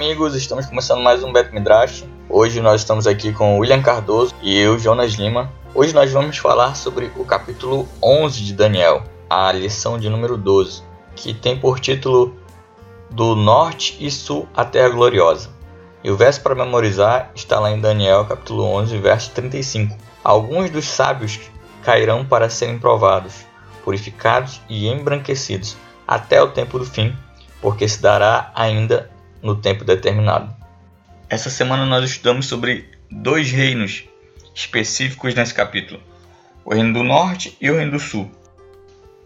Amigos, estamos começando mais um Beto Midrash. Hoje nós estamos aqui com o William Cardoso e eu, Jonas Lima. Hoje nós vamos falar sobre o capítulo 11 de Daniel, a lição de número 12, que tem por título Do Norte e Sul à Terra Gloriosa. E o verso para memorizar está lá em Daniel, capítulo 11, verso 35. Alguns dos sábios cairão para serem provados, purificados e embranquecidos até o tempo do fim, porque se dará ainda no tempo determinado. Essa semana nós estudamos sobre dois reinos específicos nesse capítulo: o Reino do Norte e o Reino do Sul.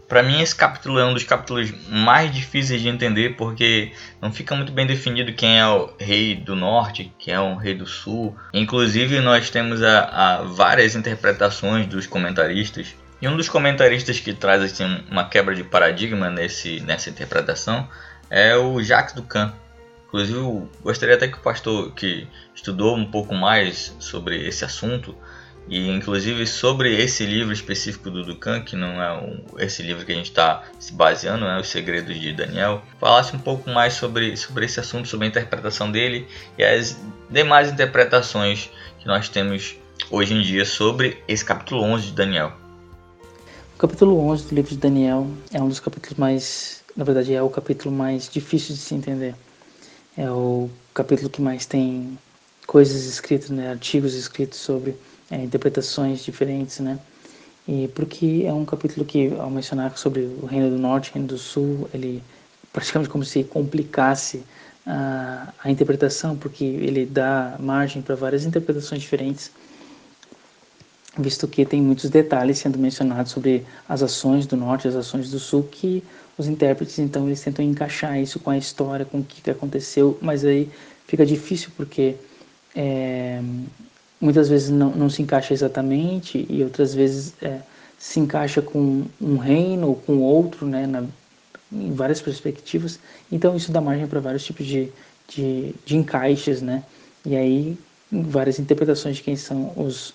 Para mim, esse capítulo é um dos capítulos mais difíceis de entender porque não fica muito bem definido quem é o rei do norte, quem é o rei do sul. Inclusive, nós temos a, a várias interpretações dos comentaristas. E um dos comentaristas que traz assim, uma quebra de paradigma nesse, nessa interpretação é o Jacques Ducan. Inclusive, eu gostaria até que o pastor que estudou um pouco mais sobre esse assunto e inclusive sobre esse livro específico do Ducan, que não é esse livro que a gente está se baseando, né, Os Segredos de Daniel, falasse um pouco mais sobre, sobre esse assunto, sobre a interpretação dele e as demais interpretações que nós temos hoje em dia sobre esse capítulo 11 de Daniel. O capítulo 11 do livro de Daniel é um dos capítulos mais, na verdade, é o capítulo mais difícil de se entender é o capítulo que mais tem coisas escritas, né, artigos escritos sobre é, interpretações diferentes, né? E porque é um capítulo que, ao mencionar sobre o Reino do Norte, Reino do Sul, ele praticamente como se complicasse a, a interpretação, porque ele dá margem para várias interpretações diferentes, visto que tem muitos detalhes sendo mencionados sobre as ações do Norte as ações do Sul que os intérpretes então eles tentam encaixar isso com a história, com o que aconteceu, mas aí fica difícil porque é, muitas vezes não, não, se encaixa exatamente e outras vezes é, se encaixa com um reino ou com outro, né, na, em várias perspectivas. Então isso dá margem para vários tipos de, de, de encaixes, né? E aí várias interpretações de quem são os,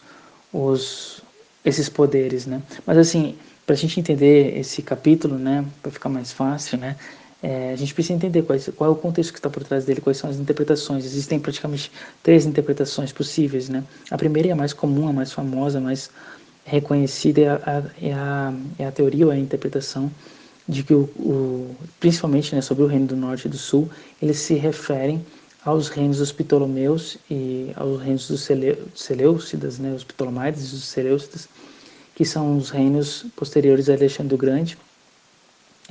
os esses poderes, né? Mas assim, para a gente entender esse capítulo, né, para ficar mais fácil, né, é, a gente precisa entender qual, qual é o contexto que está por trás dele, quais são as interpretações. Existem praticamente três interpretações possíveis, né? A primeira e a mais comum, a mais famosa, a mais reconhecida é a, é a, é a teoria ou a interpretação de que o, o, principalmente né, sobre o reino do norte e do sul, eles se referem aos reinos dos Ptolomeus e aos reinos dos Seleucidas, né, os Ptolomaides e os Seleucidas, que são os reinos posteriores a Alexandre o Grande,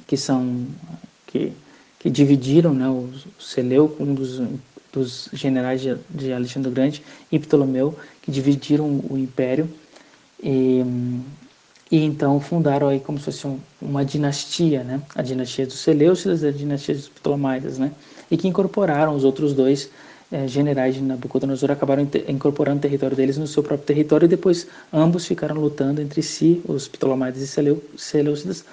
que são que, que dividiram né, o Seleuco, um dos, dos generais de, de Alexandre o Grande, e Ptolomeu, que dividiram o império. E, e então fundaram aí como se fosse um, uma dinastia, né, a dinastia dos Seleucidas e a dinastia dos Ptolomaidas, né, e que incorporaram os outros dois é, generais de Nabucodonosor acabaram incorporando o território deles no seu próprio território e depois ambos ficaram lutando entre si, os Ptolomaides e Seleucidas,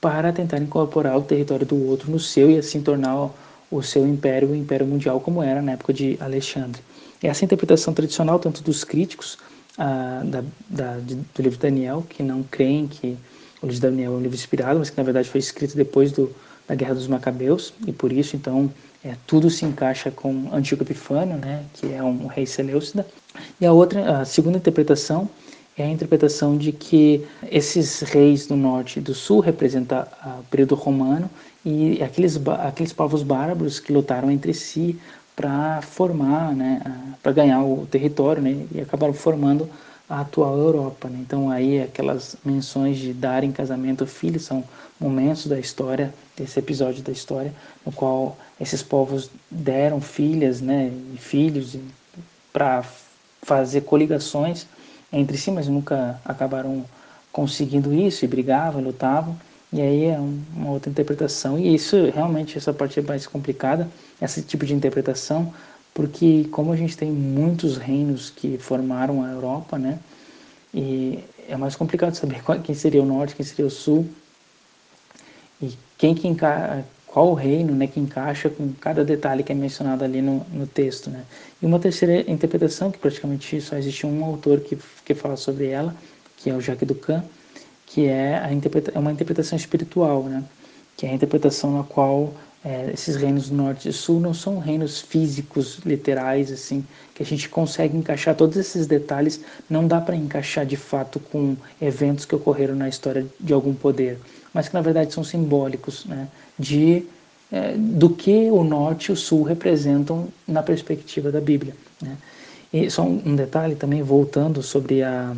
para tentar incorporar o território do outro no seu e assim tornar o seu império o império mundial como era na época de Alexandre. Essa interpretação tradicional, tanto dos críticos ah, da, da, do livro de Daniel, que não creem que o livro de Daniel é um livro inspirado, mas que na verdade foi escrito depois do, da Guerra dos Macabeus, e por isso então é, tudo se encaixa com Antíoco Epifânio, né, que é um rei Seleucida. E a outra, a segunda interpretação é a interpretação de que esses reis do norte e do sul representam o período romano e aqueles aqueles povos bárbaros que lutaram entre si para formar, né, para ganhar o território, né, e acabaram formando a atual Europa. Né? Então aí aquelas menções de dar em casamento filhos são momentos da história, desse episódio da história, no qual esses povos deram filhas né, e filhos para fazer coligações entre si, mas nunca acabaram conseguindo isso e brigavam, lutavam. E aí é uma outra interpretação. E isso realmente, essa parte é mais complicada, esse tipo de interpretação, porque como a gente tem muitos reinos que formaram a Europa, né? E é mais complicado saber quem seria o norte, quem seria o sul e quem que. Qual o reino, né, que encaixa com cada detalhe que é mencionado ali no, no texto, né? E uma terceira interpretação que praticamente só existe um autor que que fala sobre ela, que é o Jacques Ducan, que é a interpreta... é uma interpretação espiritual, né? Que é a interpretação na qual é, esses reinos do norte e sul não são reinos físicos, literais, assim, que a gente consegue encaixar todos esses detalhes. Não dá para encaixar de fato com eventos que ocorreram na história de algum poder, mas que na verdade são simbólicos, né, de é, do que o norte e o sul representam na perspectiva da Bíblia. Né. E só um, detalhe também, voltando sobre a,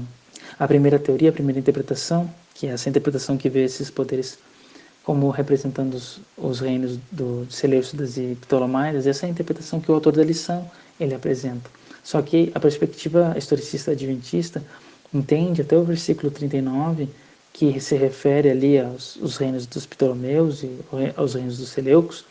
a primeira teoria, a primeira interpretação, que é essa interpretação que vê esses poderes como representando os, os reinos do Seleucidas e Ptolomaidas, essa é a interpretação que o autor da lição ele apresenta. Só que a perspectiva historicista adventista entende até o versículo 39 que se refere ali aos, aos reinos dos Ptolomeus e aos reinos dos Seleucos,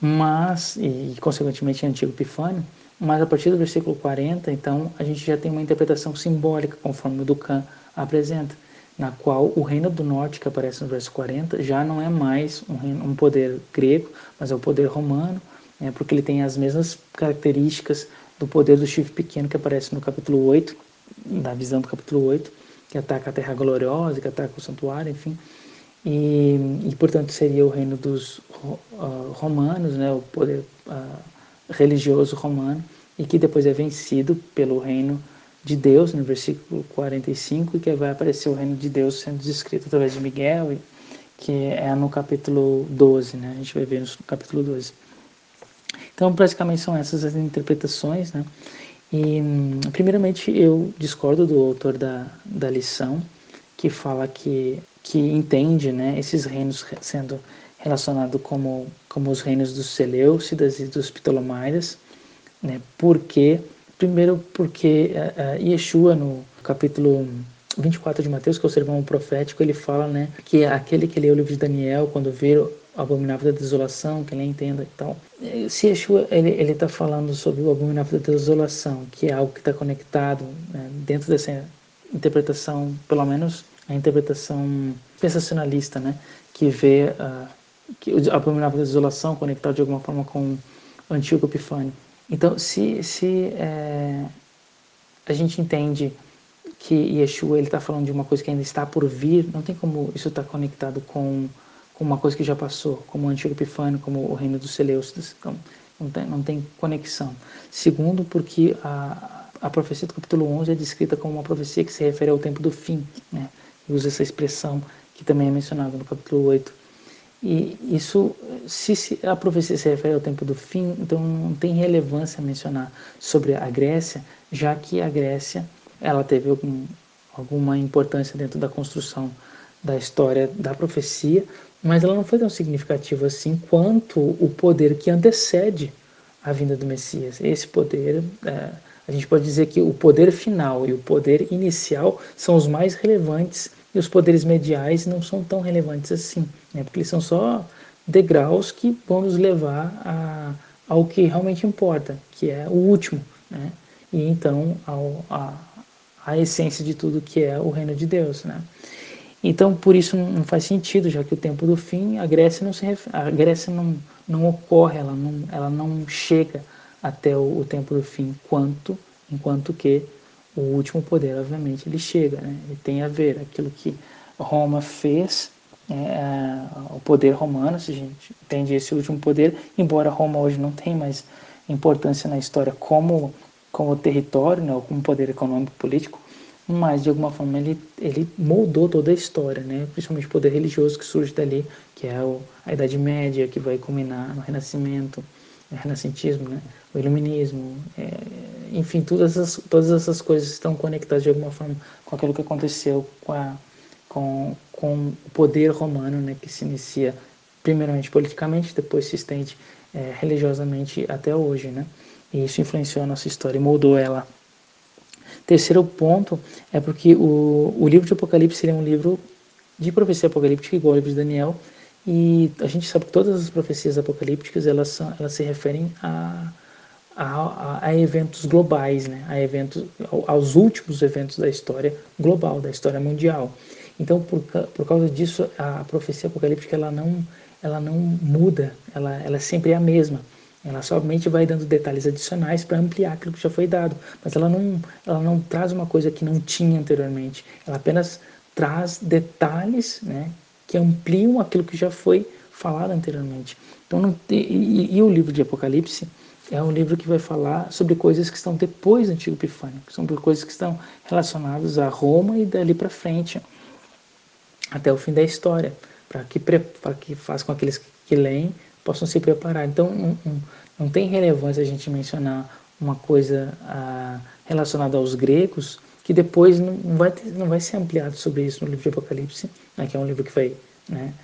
mas e consequentemente antigo Epifânio, mas a partir do versículo 40, então a gente já tem uma interpretação simbólica conforme o Ducan apresenta na qual o reino do norte, que aparece no verso 40, já não é mais um, reino, um poder grego, mas é o poder romano, né, porque ele tem as mesmas características do poder do chifre pequeno que aparece no capítulo 8, da visão do capítulo 8, que ataca a terra gloriosa, que ataca o santuário, enfim. E, e portanto, seria o reino dos uh, romanos, né, o poder uh, religioso romano, e que depois é vencido pelo reino de Deus, no versículo 45, que vai aparecer o reino de Deus sendo descrito através de Miguel, que é no capítulo 12, né? A gente vai ver no capítulo 12. Então, praticamente são essas as interpretações, né? E, primeiramente, eu discordo do autor da, da lição, que fala que, que entende né, esses reinos sendo relacionados como, como os reinos dos Seleucidas e dos Ptolomaidas, né, porque Primeiro, porque uh, Yeshua, no capítulo 24 de Mateus, que é o sermão profético, ele fala né, que aquele que lê o livro de Daniel, quando vê abominável da desolação, que ele entenda e tal. Se Yeshua ele está falando sobre o abominável da desolação, que é algo que está conectado né, dentro dessa interpretação, pelo menos a interpretação sensacionalista, né, que vê uh, que o abominável da desolação conectado de alguma forma com o antigo Epifânio. Então, se, se é, a gente entende que Yeshua está falando de uma coisa que ainda está por vir, não tem como isso estar tá conectado com, com uma coisa que já passou, como o Antigo Epifânio, como o Reino dos Seleucidas. Não tem, não tem conexão. Segundo, porque a, a profecia do capítulo 11 é descrita como uma profecia que se refere ao tempo do fim, né? e usa essa expressão que também é mencionada no capítulo 8 e isso, se a profecia se refere ao tempo do fim, então não tem relevância mencionar sobre a Grécia, já que a Grécia ela teve algum, alguma importância dentro da construção da história da profecia, mas ela não foi tão significativa assim quanto o poder que antecede a vinda do Messias. Esse poder, é, a gente pode dizer que o poder final e o poder inicial são os mais relevantes e os poderes mediais não são tão relevantes assim, né? porque eles são só degraus que vão nos levar a, ao que realmente importa, que é o último, né? e então ao, a, a essência de tudo que é o reino de Deus. Né? Então, por isso não faz sentido, já que o tempo do fim, a Grécia não se a Grécia não, não ocorre, ela não, ela não chega até o, o tempo do fim, quanto enquanto que o último poder, obviamente, ele chega, né? ele tem a ver aquilo que Roma fez, né? o poder romano, se a gente entende esse último poder, embora Roma hoje não tenha mais importância na história como, como território, né? ou como poder econômico político, mas de alguma forma ele, ele moldou toda a história, né? principalmente o poder religioso que surge dali, que é o, a Idade Média, que vai culminar no Renascimento, o renascentismo, né? o iluminismo, é, enfim, todas essas, todas essas coisas estão conectadas de alguma forma com aquilo que aconteceu com, a, com, com o poder romano, né, que se inicia primeiramente politicamente, depois se estende é, religiosamente até hoje, né? E isso influenciou a nossa história e moldou ela. Terceiro ponto é porque o, o livro de Apocalipse é um livro de profecia apocalíptica, igual o livro de Daniel, e a gente sabe que todas as profecias apocalípticas elas, são, elas se referem a, a, a, eventos globais, né? a eventos, aos últimos eventos da história global, da história mundial. Então, por, por causa disso, a profecia apocalíptica ela não, ela não muda, ela, ela sempre é a mesma. Ela somente vai dando detalhes adicionais para ampliar aquilo que já foi dado, mas ela não, ela não traz uma coisa que não tinha anteriormente. Ela apenas traz detalhes né, que ampliam aquilo que já foi falado anteriormente. Então, não e, e, o livro de Apocalipse é um livro que vai falar sobre coisas que estão depois do Antigo Epifânio, que são coisas que estão relacionadas a Roma e dali para frente, até o fim da história, para que, para que faça com aqueles que leem possam se preparar. Então, não, não, não tem relevância a gente mencionar uma coisa ah, relacionada aos gregos que depois não vai, ter, não vai ser ampliado sobre isso no livro de Apocalipse, né, que é um livro que vai né,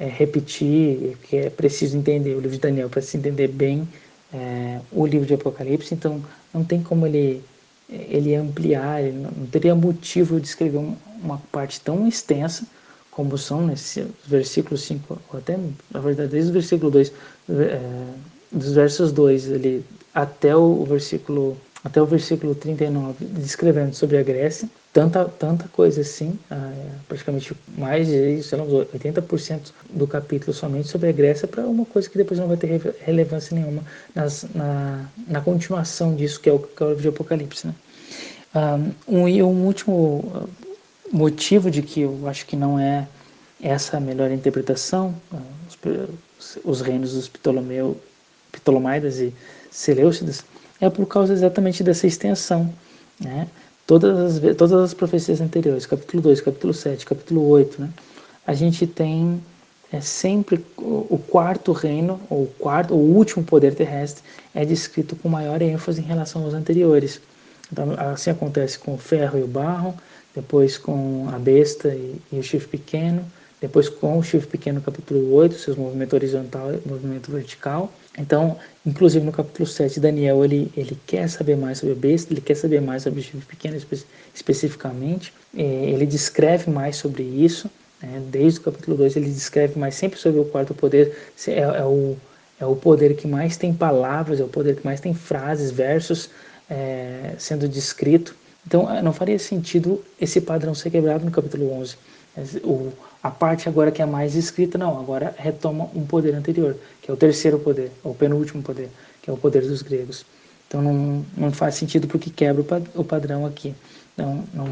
é, repetir, que é preciso entender o livro de Daniel para se entender bem é, o livro de Apocalipse, então não tem como ele ele ampliar, ele não, teria motivo de escrever uma parte tão extensa como são nesses versículos 5, ou até, na verdade, desde o versículo 2, é, dos versos 2 ele, até o versículo até o versículo 39, descrevendo sobre a Grécia, tanta, tanta coisa assim, ah, é, praticamente mais de sei lá, 80% do capítulo somente sobre a Grécia, para uma coisa que depois não vai ter relevância nenhuma nas, na, na continuação disso, que é o, que é de Apocalipse. Né? Ah, um, e um último motivo de que eu acho que não é essa a melhor interpretação, os, os reinos dos Ptolomeu, Ptolomaidas e Seleucidas, é por causa exatamente dessa extensão. Né? Todas, as, todas as profecias anteriores, capítulo 2, capítulo 7, capítulo 8, né? a gente tem é sempre o quarto reino, ou quarto, o último poder terrestre, é descrito com maior ênfase em relação aos anteriores. Então, assim acontece com o ferro e o barro, depois com a besta e, e o chifre pequeno, depois com o chifre pequeno, capítulo 8, seus movimentos horizontal e movimento vertical. Então, inclusive no capítulo 7, Daniel ele, ele quer saber mais sobre a besta, ele quer saber mais sobre o chifre pequeno espe especificamente, é, ele descreve mais sobre isso, né? desde o capítulo 2 ele descreve mais sempre sobre o quarto poder, é, é, o, é o poder que mais tem palavras, é o poder que mais tem frases, versos é, sendo descrito. Então, não faria sentido esse padrão ser quebrado no capítulo 11. O, a parte agora que é mais escrita, não, agora retoma um poder anterior, que é o terceiro poder, ou o penúltimo poder, que é o poder dos gregos. Então não, não faz sentido porque quebra o padrão aqui. Não, não,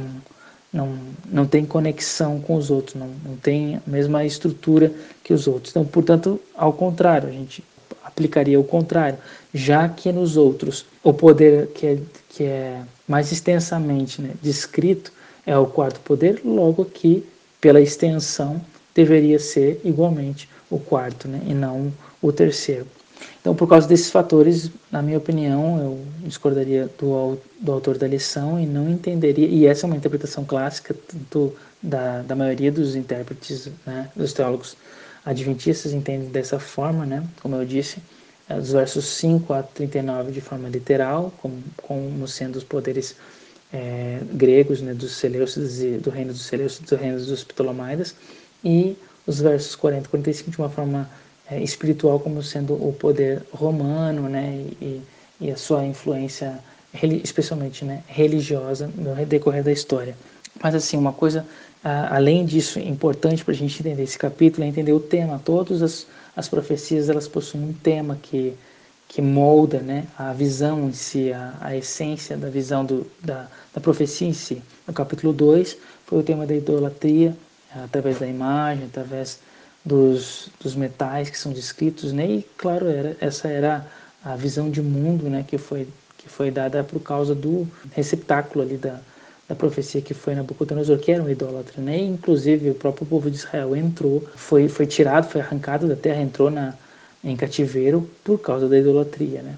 não, não tem conexão com os outros, não, não tem a mesma estrutura que os outros. Então, portanto, ao contrário, a gente aplicaria o contrário, já que nos outros o poder que é, que é mais extensamente né, descrito é o quarto poder, logo aqui pela extensão, deveria ser igualmente o quarto, né, e não o terceiro. Então, por causa desses fatores, na minha opinião, eu discordaria do, do autor da lição e não entenderia, e essa é uma interpretação clássica tanto da, da maioria dos intérpretes, né, dos teólogos adventistas entendem dessa forma, né, como eu disse, dos versos 5 a 39 de forma literal, como, como sendo os poderes é, gregos, né, dos Seleucidas e do reino dos Seleucidas, do reino dos Ptolomaidas, e os versos 40 e 45 de uma forma é, espiritual como sendo o poder romano, né, e, e a sua influência, especialmente, né, religiosa no decorrer da história. Mas assim, uma coisa além disso importante para a gente entender esse capítulo é entender o tema. Todas as, as profecias elas possuem um tema que que molda né, a visão em si, a, a essência da visão do, da, da profecia em si. No capítulo 2 foi o tema da idolatria, através da imagem, através dos, dos metais que são descritos, né? e claro, era, essa era a visão de mundo né, que, foi, que foi dada por causa do receptáculo ali da, da profecia que foi Nabucodonosor, que era um idólatra. Né? Inclusive o próprio povo de Israel entrou, foi, foi tirado, foi arrancado da terra, entrou na, em cativeiro por causa da idolatria, né?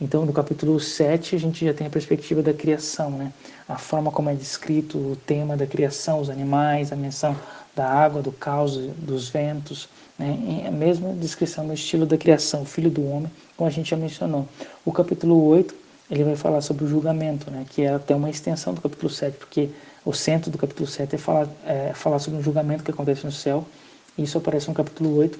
Então, no capítulo 7, a gente já tem a perspectiva da criação, né? A forma como é descrito o tema da criação, os animais, a menção da água, do caos, dos ventos, né? a mesma descrição no estilo da criação, o filho do homem, como a gente já mencionou. O capítulo 8, ele vai falar sobre o julgamento, né? Que é até uma extensão do capítulo 7, porque o centro do capítulo 7 é falar, é falar sobre um julgamento que acontece no céu, e isso aparece no capítulo 8,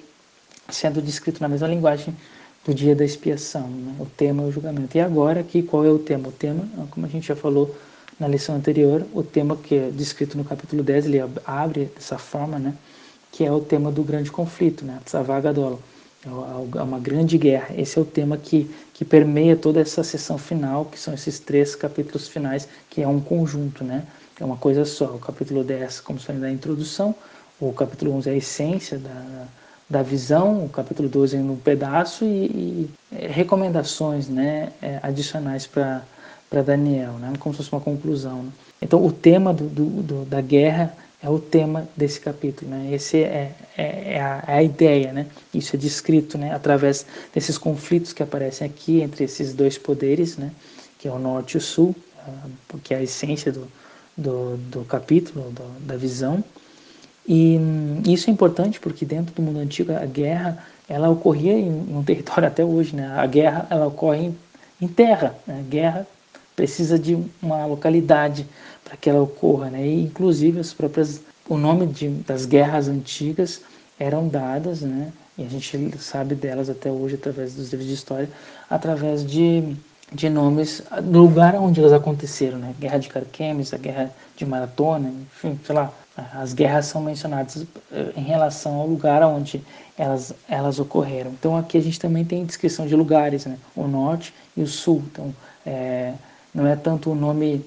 sendo descrito na mesma linguagem do dia da expiação. Né? O tema é o julgamento. E agora aqui, qual é o tema? O tema, como a gente já falou na lição anterior, o tema que é descrito no capítulo 10, ele abre dessa forma, né? que é o tema do grande conflito, né? Tzavagadol. É, é uma grande guerra. Esse é o tema que, que permeia toda essa sessão final, que são esses três capítulos finais, que é um conjunto, né? É uma coisa só. O capítulo 10, como falei da introdução, o capítulo 11 é a essência da, da visão, o capítulo 12 em um pedaço, e, e é, recomendações né, é, adicionais para Daniel, né, como se fosse uma conclusão. Né? Então, o tema do, do, do, da guerra é o tema desse capítulo. Né? Esse é, é, é, a, é, a, ideia. Né? Isso é descrito né, através desses conflitos que aparecem aqui entre esses dois poderes, né, que é o norte e o sul, que é a essência do, do, do capítulo, do, da visão. E isso é importante porque dentro do mundo antigo a guerra ela ocorria em um território até hoje, né? A guerra ela ocorre em, em terra, né? A guerra precisa de uma localidade para que ela ocorra, né? E inclusive as próprias o nome de, das guerras antigas eram dadas, né? E a gente sabe delas até hoje através dos livros de história, através de de nomes do lugar onde elas aconteceram, né? Guerra de Carquemes, a Guerra de Maratona, enfim, sei lá, as guerras são mencionadas eh, em relação ao lugar onde elas, elas ocorreram. Então aqui a gente também tem descrição de lugares, né? O norte e o sul. Então é, não é tanto o nome,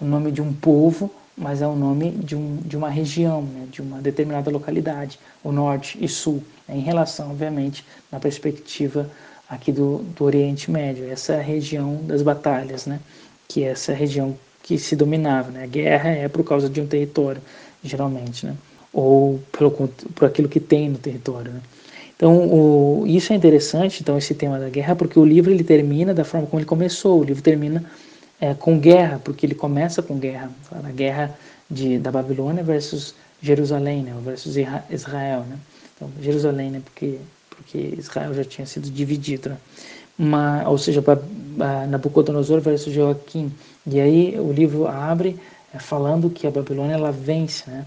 o nome de um povo, mas é o nome de, um, de uma região, né? de uma determinada localidade, o norte e sul, né? em relação, obviamente, na perspectiva aqui do, do Oriente Médio, essa região das batalhas, né? que é essa região que se dominava. Né? A guerra é por causa de um território, geralmente, né? ou pelo, por aquilo que tem no território. Né? Então, o, isso é interessante, então, esse tema da guerra, porque o livro ele termina da forma como ele começou. O livro termina é, com guerra, porque ele começa com guerra. A guerra de, da Babilônia versus Jerusalém, né? versus Israel. Né? Então, Jerusalém, né? porque porque Israel já tinha sido dividido. Né? Uma, ou seja, Nabucodonosor versus Joaquim. E aí o livro abre é, falando que a Babilônia ela vence, né?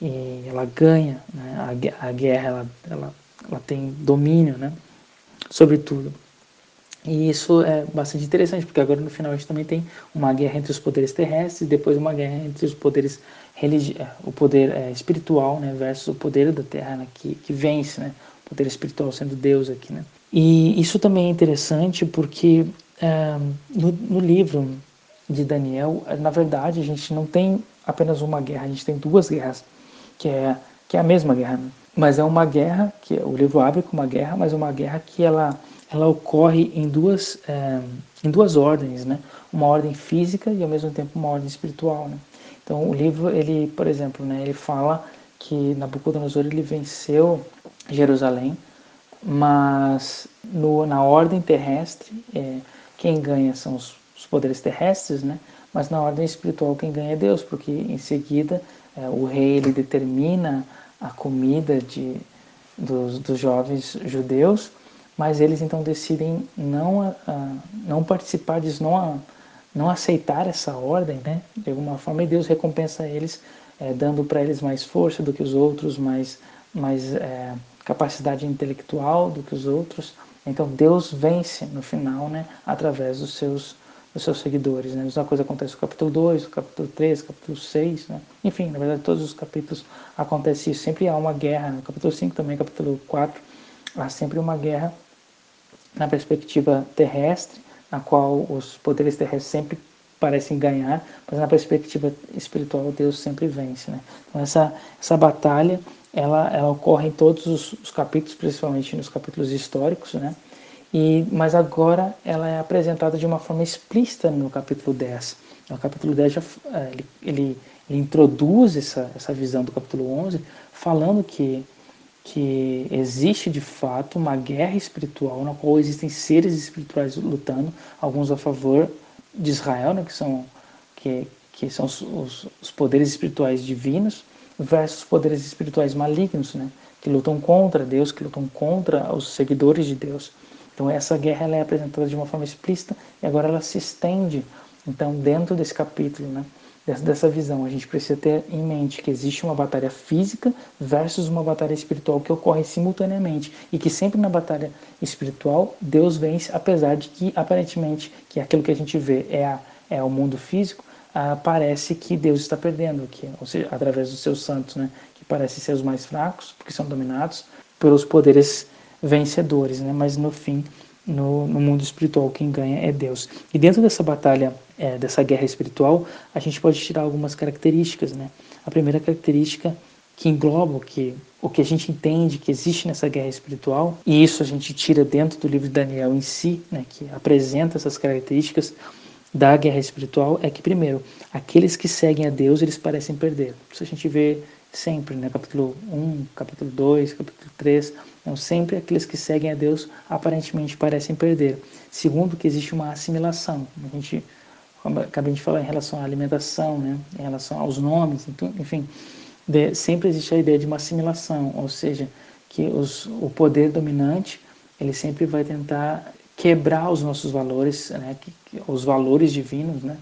E ela ganha, né? a, a guerra ela, ela, ela tem domínio, né? Sobre tudo. E isso é bastante interessante, porque agora no final a gente também tem uma guerra entre os poderes terrestres depois uma guerra entre os poderes religi é, o poder é, espiritual né, versus o poder da terra né, que, que vence, né, poder espiritual sendo Deus aqui, né? E isso também é interessante porque é, no, no, livro de Daniel, na verdade, a gente não tem apenas uma guerra, a gente tem duas guerras, que é, que é a mesma guerra. Né? Mas é uma guerra, que o livro abre com uma guerra, mas é uma guerra que ela, ela ocorre em duas, é, em duas ordens, né? Uma ordem física e ao mesmo tempo uma ordem espiritual, né? Então o livro, ele, por exemplo, né, ele fala que Nabucodonosor ele venceu Jerusalém, mas no, na ordem terrestre, é, quem ganha são os, os, poderes terrestres, né? mas na ordem espiritual quem ganha é Deus, porque em seguida é, o rei ele determina a comida de, dos, dos jovens judeus, mas eles então decidem não, não participar disso, não, não aceitar essa ordem, né? de alguma forma, e Deus recompensa eles, é, dando para eles mais força do que os outros, mais, mais é, capacidade intelectual do que os outros. Então Deus vence no final, né, através dos seus dos seus seguidores. Né? A mesma coisa acontece no capítulo 2, no capítulo 3, no capítulo 6. Né? Enfim, na verdade, todos os capítulos acontece isso. Sempre há uma guerra. No capítulo 5 também, capítulo 4, há sempre uma guerra na perspectiva terrestre, na qual os poderes terrestres sempre parecem ganhar, mas na perspectiva espiritual Deus sempre vence. Né? Então, essa, essa batalha ela, ela ocorre em todos os, os, capítulos, principalmente nos capítulos históricos, né? E, mas agora ela é apresentada de uma forma explícita no capítulo 10. No capítulo 10 já, é, ele, ele, ele introduz essa, essa visão do capítulo 11, falando que, que existe de fato uma guerra espiritual na qual existem seres espirituais lutando, alguns a favor de Israel, né, que são, que, que são os, os, poderes espirituais divinos, versus poderes espirituais malignos, né? que lutam contra Deus, que lutam contra os seguidores de Deus. Então essa guerra ela é apresentada de uma forma explícita e agora ela se estende. Então dentro desse capítulo, né, dessa, visão, a gente precisa ter em mente que existe uma batalha física versus uma batalha espiritual que ocorre simultaneamente e que sempre na batalha espiritual Deus vence, apesar de que aparentemente que aquilo que a gente vê é, a, é o mundo físico, ah, parece que Deus está perdendo aqui, ou seja, através dos seus santos, né, que parecem ser os mais fracos, porque são dominados pelos poderes vencedores, né, mas no fim, no, no mundo espiritual, quem ganha é Deus. E dentro dessa batalha, é, dessa guerra espiritual, a gente pode tirar algumas características. Né? A primeira característica que engloba o que, o que a gente entende que existe nessa guerra espiritual, e isso a gente tira dentro do livro de Daniel em si, né, que apresenta essas características da guerra espiritual, é que, primeiro, aqueles que seguem a Deus, eles parecem perder. Isso a gente vê sempre, né? capítulo 1, capítulo 2, capítulo 3, então, sempre aqueles que seguem a Deus aparentemente parecem perder. Segundo, que existe uma assimilação. A gente acabei de falar em relação à alimentação, né? em relação aos nomes, então, enfim, de, sempre existe a ideia de uma assimilação, ou seja, que os, o poder dominante ele sempre vai tentar quebrar os nossos valores, né? que, que, os valores divinos, né?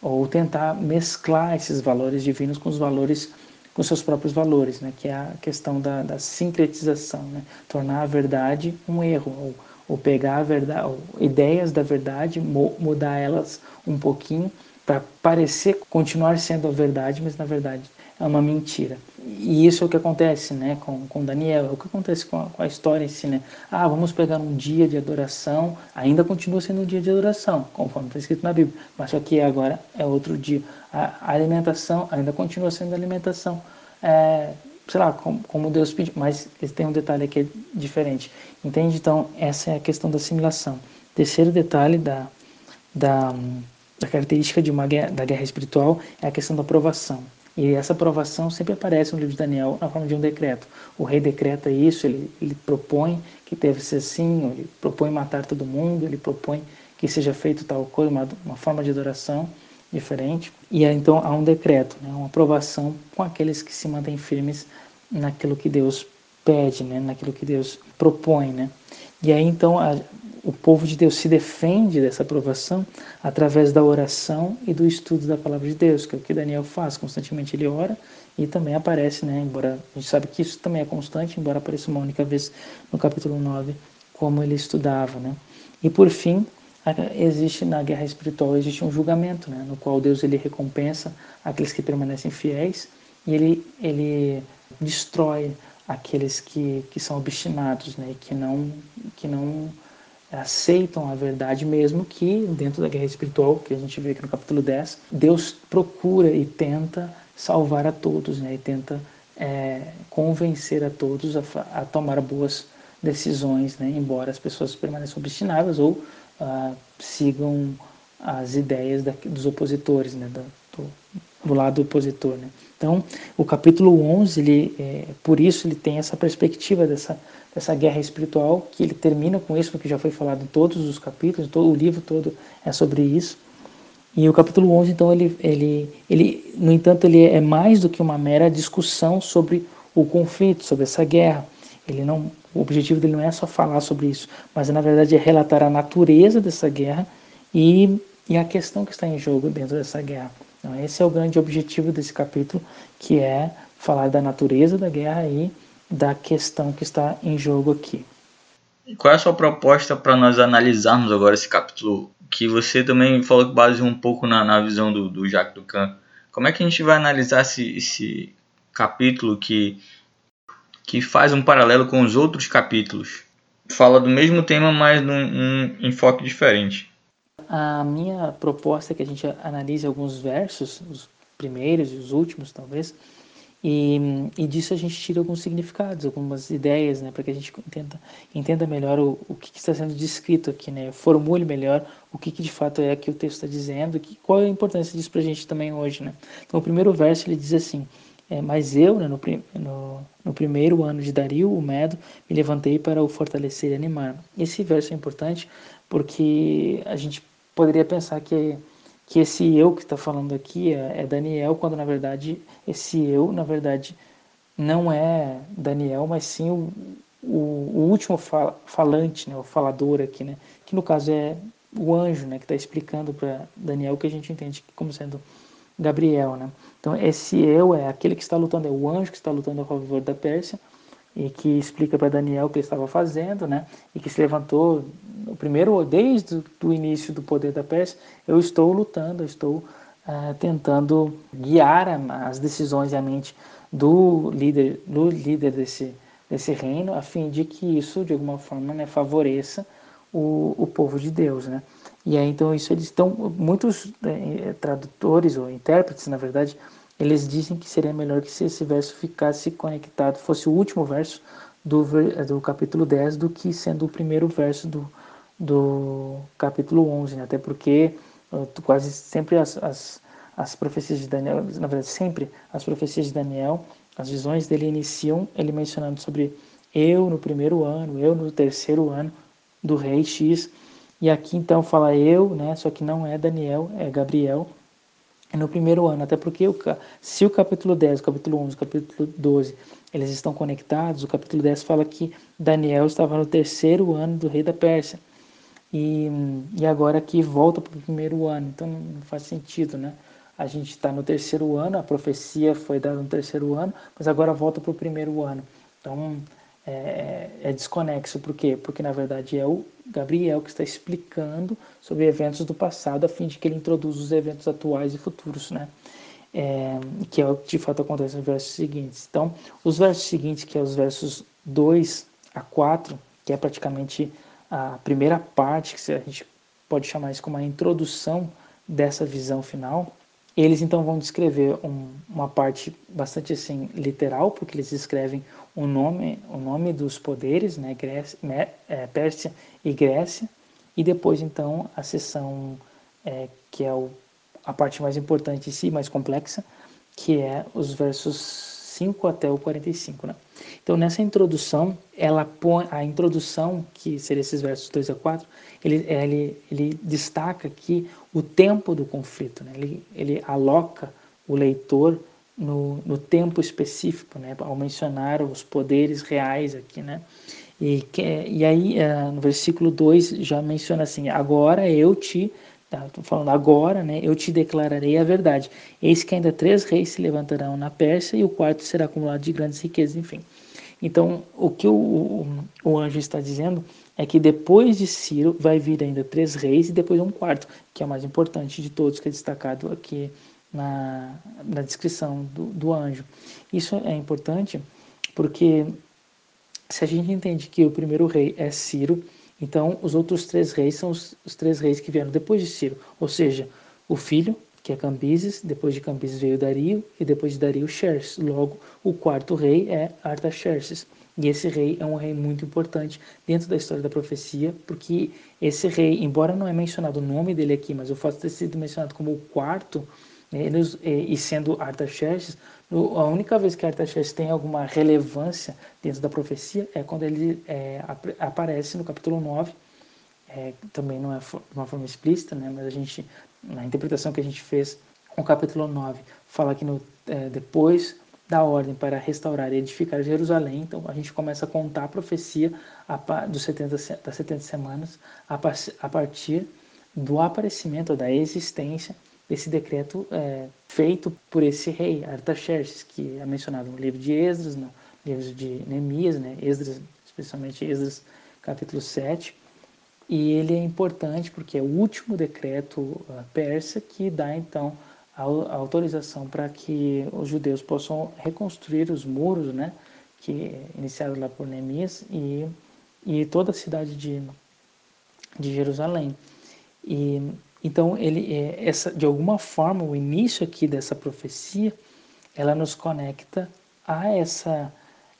ou tentar mesclar esses valores divinos com os valores com seus próprios valores, né? que é a questão da, da sincretização, né? tornar a verdade um erro, ou, ou pegar a verdade, ou ideias da verdade, mudar elas um pouquinho para parecer continuar sendo a verdade, mas na verdade é uma mentira. E isso é o que acontece né, com, com Daniel, é o que acontece com a, com a história em si. Né? Ah, vamos pegar um dia de adoração, ainda continua sendo um dia de adoração, conforme está escrito na Bíblia, mas só que agora é outro dia. A alimentação ainda continua sendo alimentação, é, sei lá, como, como Deus pediu, mas tem um detalhe aqui diferente. Entende? Então, essa é a questão da assimilação. Terceiro detalhe da, da, da característica de uma guerra, da guerra espiritual é a questão da aprovação. E essa aprovação sempre aparece no livro de Daniel na forma de um decreto. O rei decreta isso, ele, ele propõe que deve ser assim, ele propõe matar todo mundo, ele propõe que seja feito tal coisa, uma, uma forma de adoração diferente. E então há um decreto, né, uma aprovação com aqueles que se mantêm firmes naquilo que Deus pede, né, naquilo que Deus propõe. Né? E aí então a, o povo de Deus se defende dessa aprovação através da oração e do estudo da palavra de Deus, que é o que Daniel faz. Constantemente ele ora e também aparece, né, embora a gente sabe que isso também é constante, embora apareça uma única vez no capítulo 9, como ele estudava. Né? E por fim, existe na guerra espiritual existe um julgamento, né, no qual Deus ele recompensa aqueles que permanecem fiéis e ele, ele destrói aqueles que, que são obstinados, né, que não, que não aceitam a verdade, mesmo que dentro da guerra espiritual, que a gente vê aqui no capítulo 10, Deus procura e tenta salvar a todos, né? e tenta é, convencer a todos a, a, tomar boas decisões, né? embora as pessoas permaneçam obstinadas ou ah, sigam as ideias da, dos opositores, né? do, do, lado opositor. Né? Então, o capítulo 11, ele, é, por isso, ele tem essa perspectiva dessa essa guerra espiritual, que ele termina com isso, porque já foi falado em todos os capítulos, todo o livro todo é sobre isso. E o capítulo 11, então, ele, ele, ele, no entanto, ele é mais do que uma mera discussão sobre o conflito, sobre essa guerra. Ele não, o objetivo dele não é só falar sobre isso, mas na verdade é relatar a natureza dessa guerra e, e a questão que está em jogo dentro dessa guerra. Então, esse é o grande objetivo desse capítulo, que é falar da natureza da guerra e da questão que está em jogo aqui. Qual é a sua proposta para nós analisarmos agora esse capítulo que você também falou que baseou um pouco na, na visão do, do Jacques Ducan? Como é que a gente vai analisar esse, esse capítulo que, que faz um paralelo com os outros capítulos? Fala do mesmo tema, mas num, num enfoque diferente. A minha proposta é que a gente analise alguns versos, os primeiros e os últimos, talvez, e, e disso a gente tira alguns significados, algumas ideias, né, para que a gente entenda, entenda melhor o, o que, que, está sendo descrito aqui, né, formule melhor o que, que de fato é que o texto está dizendo, que, qual é a importância disso para a gente também hoje. Né. Então, o primeiro verso ele diz assim: é, Mas eu, né, no, no, no, primeiro ano de Dario, o Medo, me levantei para o fortalecer e animar. Esse verso é importante porque a gente poderia pensar que que esse eu que está falando aqui é, é, Daniel, quando na verdade esse eu, na verdade, não é Daniel, mas sim o, o, o último fal, falante, né, o falador aqui, né, que no caso é o anjo, né, que está explicando para Daniel que a gente entende como sendo Gabriel, né. Então esse eu é aquele que está lutando, é o anjo que está lutando a favor da Pérsia e que explica para Daniel o que ele estava fazendo, né? E que se levantou no primeiro, desde o início do poder da Pérsia, eu estou lutando, eu estou uh, tentando guiar as decisões e a mente do líder, do líder desse desse reino, a fim de que isso de alguma forma né, favoreça o, o povo de Deus, né? E aí então isso eles estão muitos é, tradutores ou intérpretes, na verdade, eles dizem que seria melhor que se esse verso ficasse conectado, fosse o último verso do, do capítulo 10 do que sendo o primeiro verso do, do capítulo 11, né? até porque uh, quase sempre as, as, as profecias de Daniel, na verdade sempre as profecias de Daniel, as visões dele iniciam ele mencionando sobre eu no primeiro ano, eu no terceiro ano do rei X, e aqui então fala eu, né? Só que não é Daniel, é Gabriel. No primeiro ano, até porque o, se o capítulo 10, o capítulo 11, o capítulo 12, eles estão conectados, o capítulo 10 fala que Daniel estava no terceiro ano do rei da Pérsia. E, e agora aqui volta para o primeiro ano, então não faz sentido, né? A gente está no terceiro ano, a profecia foi dada no terceiro ano, mas agora volta para o primeiro ano. Então é, é, é desconexo, por quê? Porque na verdade é o Gabriel que está explicando sobre eventos do passado a fim de que ele introduza os eventos atuais e futuros, né? É, que é o que de fato acontece nos versos seguintes. Então, os versos seguintes, que é os versos 2 a 4, que é praticamente a primeira parte, que a gente pode chamar isso como a introdução dessa visão final, eles então vão descrever um, uma parte bastante assim literal, porque eles escrevem o nome, o nome dos poderes, né, Grécia, é, Pérsia e Grécia, e depois então a seção é, que é o, a parte mais importante em si, mais complexa, que é os versos 5 até o 45, né? Então nessa introdução, ela põe a introdução, que seria esses versos 2 a 4, ele, ele, ele destaca aqui o tempo do conflito, né? ele, ele aloca o leitor no, no tempo específico, né? ao mencionar os poderes reais aqui. Né? E, que, e aí, uh, no versículo 2, já menciona assim: Agora eu te. Estou tá, falando agora, né? Eu te declararei a verdade. Eis que ainda três reis se levantarão na Pérsia e o quarto será acumulado de grandes riquezas, enfim. Então, o que o, o, o anjo está dizendo é que depois de Ciro vai vir ainda três reis e depois um quarto, que é o mais importante de todos, que é destacado aqui na, na descrição do, do anjo. Isso é importante porque se a gente entende que o primeiro rei é Ciro, então os outros três reis são os, os três reis que vieram depois de Ciro, ou seja, o filho, que é Cambises, depois de Cambises veio Dario, e depois de Dario Xerxes. Logo, o quarto rei é Artaxerxes. E esse rei é um rei muito importante dentro da história da profecia, porque esse rei, embora não é mencionado o nome dele aqui, mas o fato de ter sido mencionado como o quarto, né, e sendo Artaxerxes, a única vez que Artaxerxes tem alguma relevância dentro da profecia é quando ele é, aparece no capítulo 9, é, também não é de uma forma explícita, né, mas a gente, na interpretação que a gente fez, o capítulo 9 fala que no, é, depois da ordem para restaurar e edificar Jerusalém. Então a gente começa a contar a profecia dos 70, das 70 semanas a partir do aparecimento, da existência desse decreto é, feito por esse rei, Artaxerxes, que é mencionado no livro de Esdras, no livro de Neemias, né? Esdras, especialmente Esdras capítulo 7. E ele é importante porque é o último decreto uh, persa que dá então a, autorização para que os judeus possam reconstruir os muros, né, que iniciaram lá por Neemias e, e toda a cidade de, de Jerusalém. E então ele é, essa de alguma forma o início aqui dessa profecia, ela nos conecta a essa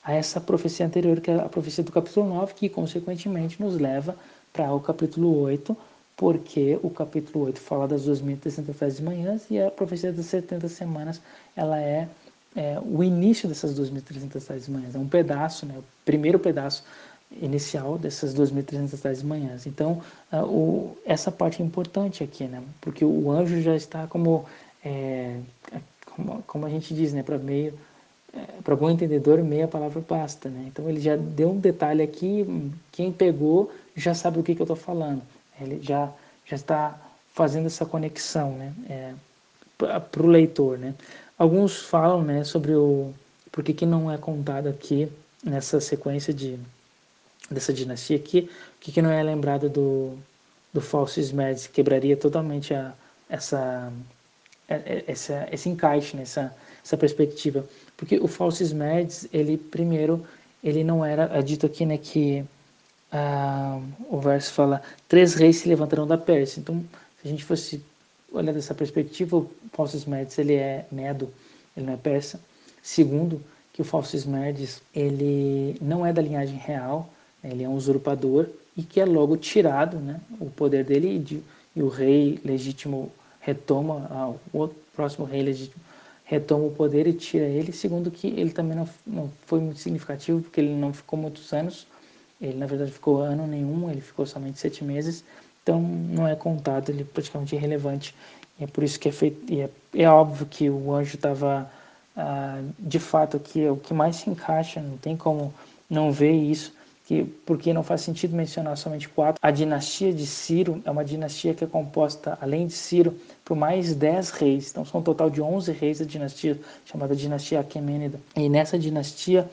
a essa profecia anterior, que é a profecia do capítulo 9, que consequentemente nos leva para o capítulo 8, porque o capítulo 8 fala das 2.300 manhãs e a profecia das 70 semanas ela é, é o início dessas 2.300 manhãs, é um pedaço, né, o primeiro pedaço inicial dessas 2.300 manhãs. Então, uh, o, essa parte é importante aqui, né, porque o anjo já está como, é, como, como, a gente diz, né, para meio é, para bom entendedor, meia palavra basta. Né? Então ele já deu um detalhe aqui, quem pegou já sabe do que, que eu estou falando. Ele já, já está fazendo essa conexão né, é, para o leitor. Né. Alguns falam né, sobre o por que, que não é contado aqui nessa sequência de, dessa dinastia aqui, o que, que não é lembrado do, do falso Esmerdes, quebraria totalmente a, essa, é, é, essa, esse encaixe, né, essa, perspectiva. Porque o falso Esmerdes, ele primeiro, ele não era, é dito aqui né, que ah, o verso fala: três reis se levantarão da Pérsia. Então, se a gente fosse olhar dessa perspectiva, o Paulo Médios ele é Medo ele não é persa. Segundo, que o falso Esmerdes ele não é da linhagem real? Ele é um usurpador e que é logo tirado né, o poder dele e, de, e o rei legítimo retoma, ah, o próximo rei legítimo retoma o poder e tira ele. Segundo, que ele também não, não foi muito significativo, porque ele não ficou muitos anos, ele na verdade ficou ano nenhum, ele ficou somente sete meses, então não é contado, ele é praticamente irrelevante. E é por isso que é feito, e é, é óbvio que o anjo estava ah, de fato que é o que mais se encaixa, não tem como não ver isso, que, porque não faz sentido mencionar somente quatro. A dinastia de Ciro é uma dinastia que é composta, além de Ciro, por mais dez reis. Então são um total de onze reis da dinastia, chamada dinastia Aquemênida. E nessa dinastia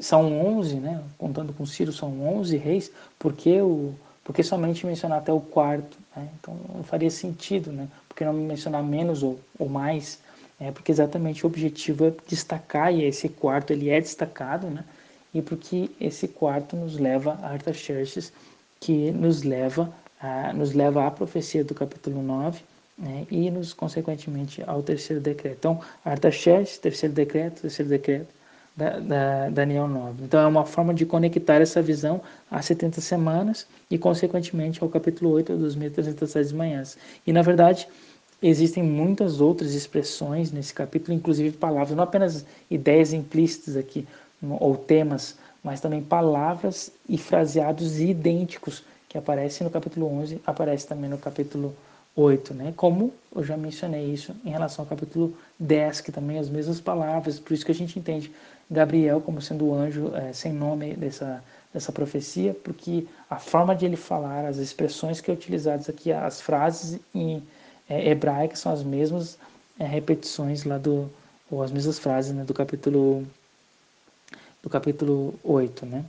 são onze, né, contando com Ciro, são onze reis, porque, o, porque somente mencionar até o quarto. Né? Então não faria sentido, né? porque não mencionar menos ou, ou mais é porque exatamente o objetivo é destacar e esse quarto ele é destacado, né? E porque esse quarto nos leva a Artaxerxes, que nos leva a, nos leva à profecia do capítulo 9, né? E nos consequentemente ao terceiro decreto. Então, Artaxerxes, terceiro decreto, terceiro decreto, da, da, Daniel 9. Então é uma forma de conectar essa visão às 70 semanas e consequentemente ao capítulo 8 dos 1307 manhãs. E na verdade, Existem muitas outras expressões nesse capítulo, inclusive palavras, não apenas ideias implícitas aqui, ou temas, mas também palavras e fraseados idênticos que aparecem no capítulo 11, aparece também no capítulo 8, né? Como eu já mencionei isso em relação ao capítulo 10, que também as mesmas palavras, por isso que a gente entende Gabriel como sendo o anjo é, sem nome dessa, dessa profecia, porque a forma de ele falar, as expressões que é utilizadas aqui, as frases em é, são as mesmas é, repetições lá do ou as mesmas frases né, do capítulo do capítulo 8, né?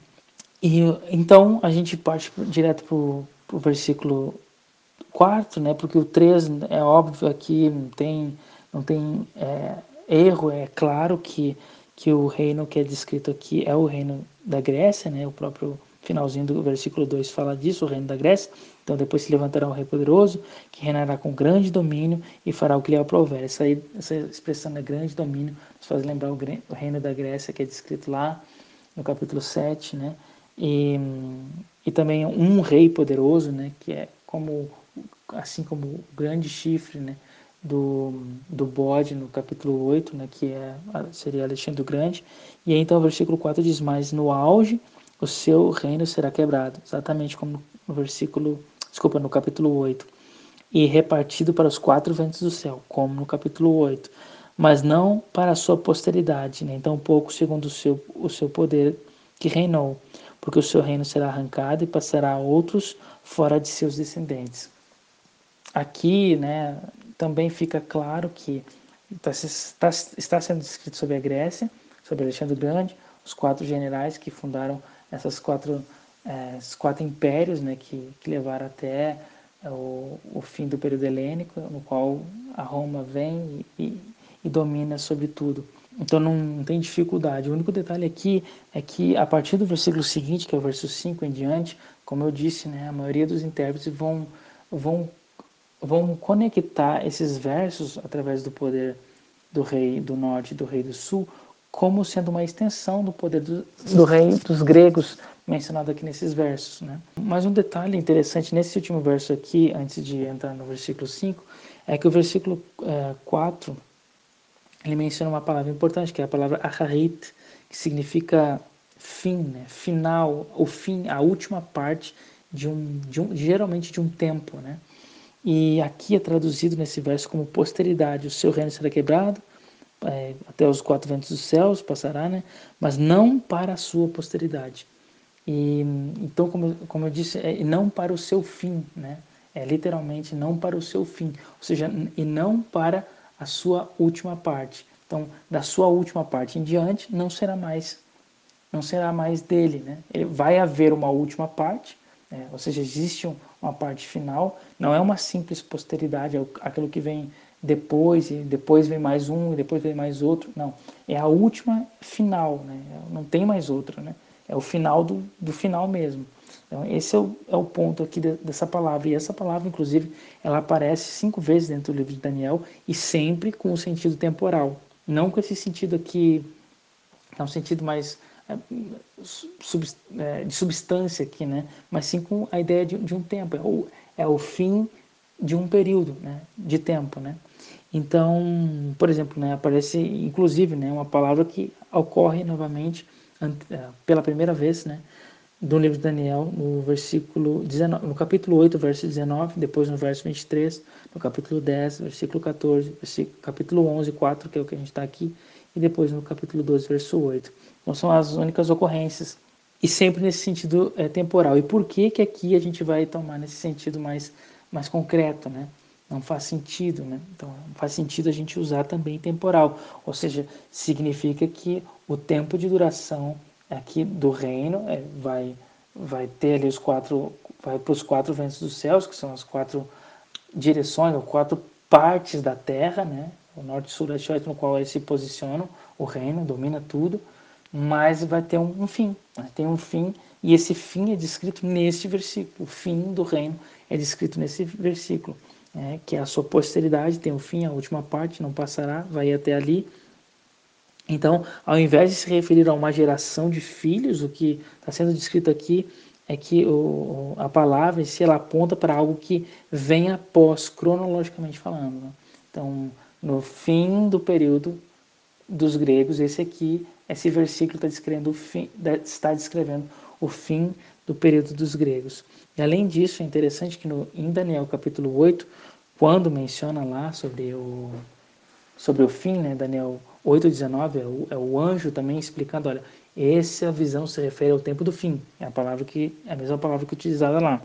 E então a gente parte direto para o versículo 4, né? Porque o 3 é óbvio aqui, não tem, não tem é, erro, é claro que, que o reino que é descrito aqui é o reino da Grécia, né? O próprio finalzinho do versículo 2 fala disso, o reino da Grécia. Então depois se levantará um rei poderoso, que reinará com grande domínio e fará o que lhe aprouver. Essa, aí, essa expressão de grande domínio nos faz lembrar o, reino da Grécia, que é descrito lá no capítulo 7, né? E, e também um rei poderoso, né? Que é como, assim como o grande chifre, né? Do, do bode no capítulo 8, né, que é, seria Alexandre o Grande. E aí, então o versículo 4 diz: Mas no auge o seu reino será quebrado, exatamente como no versículo, desculpa, no capítulo 8, e repartido para os quatro ventos do céu, como no capítulo 8, mas não para a sua posteridade, nem tampouco segundo o seu, o seu poder que reinou, porque o seu reino será arrancado e passará a outros fora de seus descendentes. Aqui, né, também fica claro que está, está, está sendo descrito sobre a Grécia, sobre Alexandre Grande, os quatro generais que fundaram essas quatro, é, esses quatro impérios né, que, que levaram até é, o, o fim do período helênico, no qual a Roma vem e, e, e domina sobre tudo. Então não, tem dificuldade. O único detalhe aqui é que a partir do versículo seguinte, que é o verso 5 em diante, como eu disse, né, a maioria dos intérpretes vão, vão, vão conectar esses versos através do poder do rei do norte e do rei do sul como sendo uma extensão do poder do, do rei dos gregos mencionado aqui nesses versos. Né? Mas um detalhe interessante nesse último verso aqui, antes de entrar no versículo 5, é que o versículo é, 4 ele menciona uma palavra importante, que é a palavra acharit, que significa fim, né? final, o fim, a última parte de um, de um, geralmente de um tempo, né? E aqui é traduzido nesse verso como posteridade, o seu reino será quebrado, é, até os quatro ventos dos céus passará, né? Mas não para a sua posteridade. E então, como, como eu disse, é, não para o seu fim, né? É literalmente não para o seu fim, ou seja, e não para a sua última parte. Então, da sua última parte em diante, não será mais, não será mais dele, né? Ele vai haver uma última parte, né? ou seja, existe uma parte final. Não é uma simples posteridade, é aquilo que vem depois, e depois vem mais um, e depois vem mais outro. Não, é a última final, né? não tem mais outra, né? é o final do, do final mesmo. Então, esse é o, é o ponto aqui de, dessa palavra. E essa palavra, inclusive, ela aparece cinco vezes dentro do livro de Daniel e sempre com o sentido temporal. não com esse sentido aqui, é um sentido mais é, é, de substância aqui, né? Mas sim com a ideia de, de um tempo, é o, é o fim de um período, né? De tempo, né? Então, por exemplo, né, aparece inclusive né, uma palavra que ocorre novamente é, pela primeira vez, né, do livro de Daniel, no versículo 19, no capítulo 8, verso 19, depois no verso 23, no capítulo 10, versículo 14, versículo, capítulo 11, 4, que é o que a gente está aqui, e depois no capítulo 12, verso 8. Então são as únicas ocorrências e sempre nesse sentido é, temporal. E por que que aqui a gente vai tomar nesse sentido mais mais concreto, né? Não faz sentido, né? Então faz sentido a gente usar também temporal, ou seja, significa que o tempo de duração aqui do reino é, vai vai ter ali os quatro vai para os quatro ventos dos céus, que são as quatro direções, ou quatro partes da terra, né? O norte, sul, leste, oeste, no qual eles se posicionam, o reino domina tudo, mas vai ter um, um fim, né? tem um fim e esse fim é descrito neste versículo. O fim do reino é descrito nesse versículo, né? que é a sua posteridade tem um fim, a última parte não passará, vai até ali. Então, ao invés de se referir a uma geração de filhos, o que está sendo descrito aqui é que o, a palavra si ela aponta para algo que vem após, cronologicamente falando. Né? Então, no fim do período dos gregos, esse aqui, esse versículo está descrevendo, o fim, está descrevendo o fim do período dos gregos. E além disso, é interessante que no, em Daniel capítulo 8, quando menciona lá sobre o, sobre o fim, né, Daniel 8,19, é o, é o anjo também explicando, olha, essa visão se refere ao tempo do fim, é a palavra que é a mesma palavra que é utilizada lá.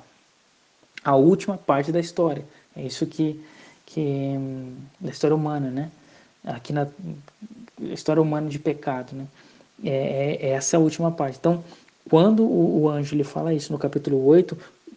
A última parte da história. É isso que que da história humana, né? Aqui na história humana de pecado, né? É, é, é essa a última parte. Então, quando o, o, anjo ele fala isso no capítulo 8,